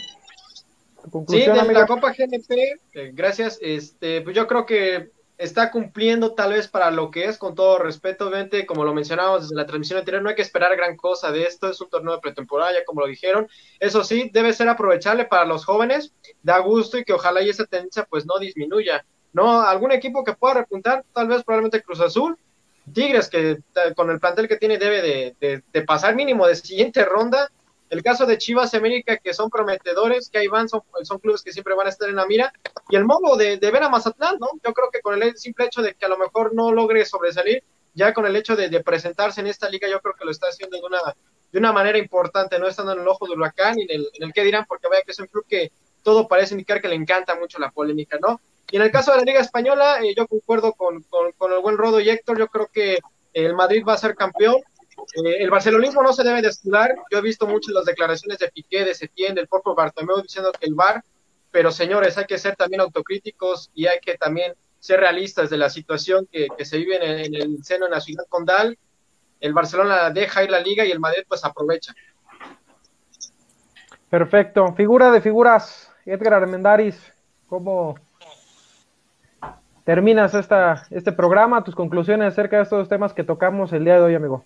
Sí, de la Copa GNP, eh, gracias. Este, pues yo creo que está cumpliendo tal vez para lo que es, con todo respeto, obviamente, como lo mencionábamos desde la transmisión anterior, no hay que esperar gran cosa de esto, es un torneo de pretemporada, ya como lo dijeron. Eso sí, debe ser aprovechable para los jóvenes, da gusto y que ojalá y esa tendencia pues no disminuya. ¿No? Algún equipo que pueda repuntar, tal vez probablemente Cruz Azul, Tigres, que eh, con el plantel que tiene debe de, de, de pasar mínimo de siguiente ronda, el caso de Chivas América, que son prometedores, que ahí van, son, son clubes que siempre van a estar en la mira. Y el modo de, de, ver a Mazatlán, ¿no? Yo creo que con el simple hecho de que a lo mejor no logre sobresalir, ya con el hecho de, de presentarse en esta liga, yo creo que lo está haciendo de una, de una manera importante, no estando en el ojo del huracán y en el, en el que dirán, porque vaya que es un club que todo parece indicar que le encanta mucho la polémica, ¿no? Y en el caso de la Liga Española, eh, yo concuerdo con, con, con el buen Rodo y Héctor, yo creo que el Madrid va a ser campeón, eh, el barcelonismo no se debe descuidar. Yo he visto muchas las declaraciones de Piqué, de Setién, del propio Bartomeu diciendo que el VAR, pero señores, hay que ser también autocríticos y hay que también ser realistas de la situación que, se vive en, en, el seno de la ciudad condal. El Barcelona deja ir la liga y el Madrid pues aprovecha. Perfecto. Figura de figuras, Edgar Armendaris, ¿cómo terminas esta, este programa? Tus conclusiones acerca de estos temas que tocamos el día de hoy, amigo.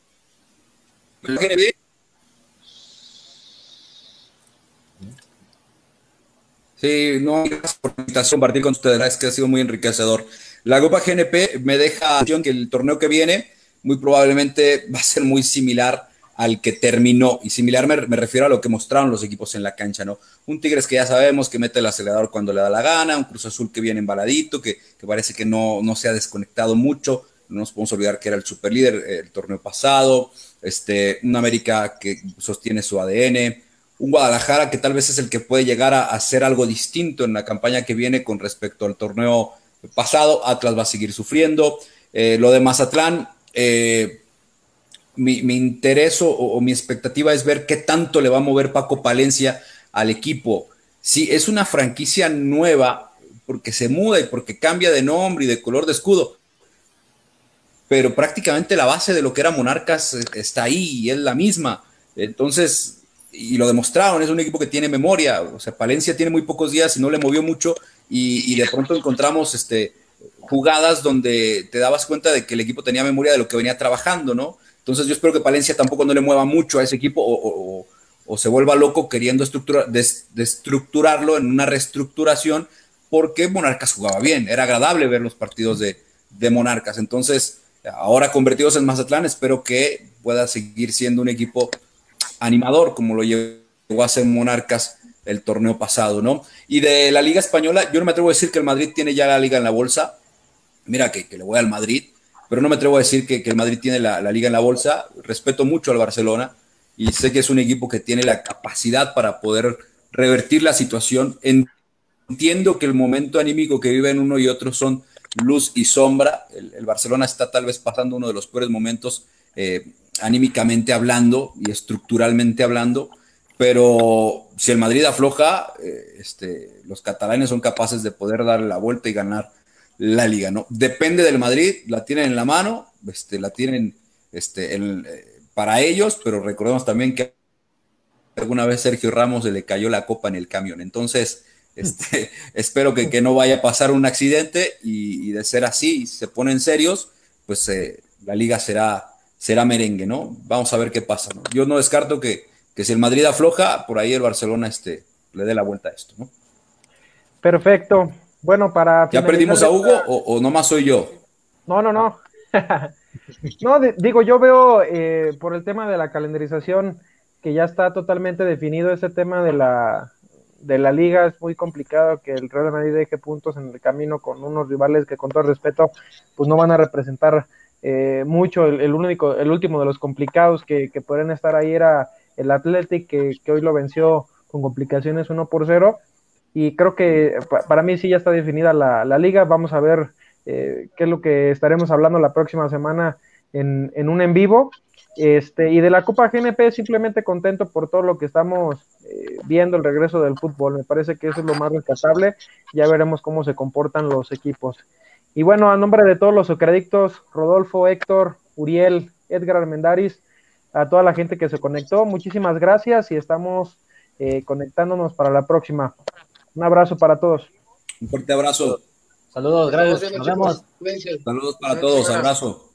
Sí, no, por invitación compartir con ustedes, es que ha sido muy enriquecedor. La Copa GNP me deja que el torneo que viene muy probablemente va a ser muy similar al que terminó. Y similar me, me, refiero a lo que mostraron los equipos en la cancha, ¿no? Un Tigres que ya sabemos que mete el acelerador cuando le da la gana, un Cruz Azul que viene embaladito, que, que parece que no, no se ha desconectado mucho. No nos podemos olvidar que era el superlíder el torneo pasado este, un América que sostiene su ADN, un Guadalajara que tal vez es el que puede llegar a hacer algo distinto en la campaña que viene con respecto al torneo pasado. Atlas va a seguir sufriendo. Eh, lo de Mazatlán, eh, mi, mi, interés o, o, mi expectativa es ver qué tanto le va a mover Paco Palencia al equipo. Sí, es una franquicia nueva porque se muda y porque cambia de nombre y de color de escudo, pero prácticamente la base de lo que era Monarcas está ahí y es la misma. Entonces, y lo demostraron, es un equipo que tiene memoria, o sea, Palencia tiene muy pocos días y no le movió mucho y, de pronto encontramos este, jugadas donde te dabas cuenta de que el equipo tenía memoria de lo que venía trabajando, ¿no? Entonces yo espero que Palencia tampoco no le mueva mucho a ese equipo o, se vuelva loco queriendo estructurar, des, destructurarlo en una reestructuración porque Monarcas jugaba bien, era agradable ver los partidos de, de Monarcas. Entonces, ahora convertidos en Mazatlán, espero que pueda seguir siendo un equipo animador como lo llegó a ser Monarcas el torneo pasado, ¿no? Y de la Liga Española, yo no me atrevo a decir que el Madrid tiene ya la liga en la bolsa. Mira que, le voy al Madrid, pero no me atrevo a decir que, que el Madrid tiene la, la, liga en la bolsa. Respeto mucho al Barcelona y sé que es un equipo que tiene la capacidad para poder revertir la situación. Entiendo que el momento anímico que viven uno y otro son luz y sombra. El, el, Barcelona está tal vez pasando uno de los peores momentos eh, anímicamente hablando y estructuralmente hablando, pero si el Madrid afloja, eh, este, los catalanes son capaces de poder darle la vuelta y ganar la liga, ¿no? Depende del Madrid, la tienen en la mano, este, la tienen este, eh, para ellos, pero recordemos también que alguna vez Sergio Ramos se le cayó la copa en el camión, entonces este, espero que, que, no vaya a pasar un accidente y, y de ser así, y se ponen serios, pues eh, la liga será, será merengue, ¿no? Vamos a ver qué pasa, ¿no? Yo no descarto que, que, si el Madrid afloja, por ahí el Barcelona este, le dé la vuelta a esto, ¿no? Perfecto. Bueno, para... ¿Ya perdimos a Hugo esta... o, o nomás soy yo? No, no, no. no, de, digo, yo veo eh, por el tema de la calendarización que ya está totalmente definido ese tema de la, de la liga es muy complicado que el Real Madrid deje puntos en el camino con unos rivales que con todo respeto pues no van a representar eh, mucho. El, único el último de los complicados que, que pueden estar ahí era el Athletic que, hoy lo venció con complicaciones 1 por 0 y creo que para mí sí ya está definida la, la liga. Vamos a ver eh, que es lo que estaremos hablando la próxima semana en, en un en vivo. Este, y de la Copa GNP simplemente contento por todo lo que estamos eh, viendo el regreso del fútbol. Me parece que eso es lo más rescatable. Ya veremos cómo se comportan los equipos. Y bueno, a nombre de todos los socradictos, Rodolfo, Héctor, Uriel, Edgar Armendaris, a toda la gente que se conectó, muchísimas gracias y estamos eh, conectándonos para la próxima. Un abrazo para todos. Un fuerte abrazo. Saludos, gracias. Nos vemos. Saludos para todos, abrazo.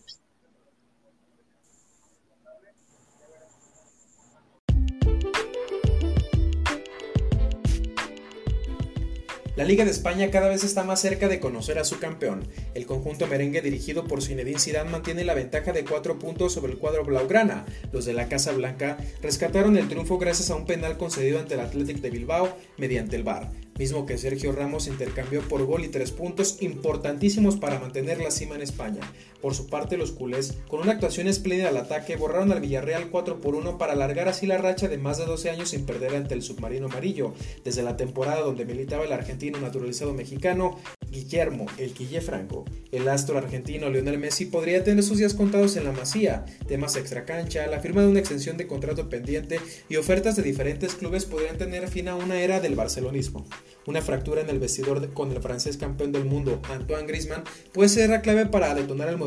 La Liga de España cada vez está más cerca de conocer a su campeón. El conjunto merengue dirigido por Zinedine Zidane mantiene la ventaja de 4 puntos sobre el cuadro blaugrana. Los de la Casa Blanca rescataron el triunfo gracias a un penal concedido ante el Athletic de Bilbao mediante el VAR mismo que Sergio Ramos intercambió por gol y tres puntos importantísimos para mantener la cima en España. Por su parte, los culés, con una actuación espléndida al ataque, borraron al Villarreal 4 por 1 para alargar así la racha de más de 12 años sin perder ante el submarino amarillo, desde la temporada donde militaba el argentino naturalizado mexicano Guillermo El Quille Franco. El astro argentino Lionel Messi podría tener sus días contados en la masía. Temas extracancha, la firma de una extensión de contrato pendiente y ofertas de diferentes clubes podrían tener fin a una era del barcelonismo. Una fractura en el vestidor con el francés campeón del mundo Antoine Griezmann puede ser la clave para detonar el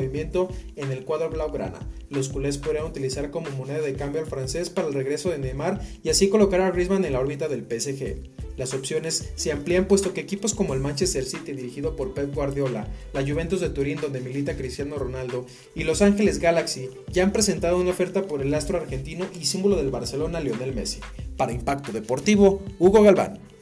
en el cuadro blaugrana. Los culés podrían utilizar como moneda de cambio al francés para el regreso de Neymar y así colocar a Griezmann en la órbita del PSG. Las opciones se amplían puesto que equipos como el Manchester City dirigido por Pep Guardiola, la Juventus de Turín donde milita Cristiano Ronaldo y Los Ángeles Galaxy ya han presentado una oferta por el astro argentino y símbolo del Barcelona Lionel Messi. Para Impacto Deportivo, Hugo Galván.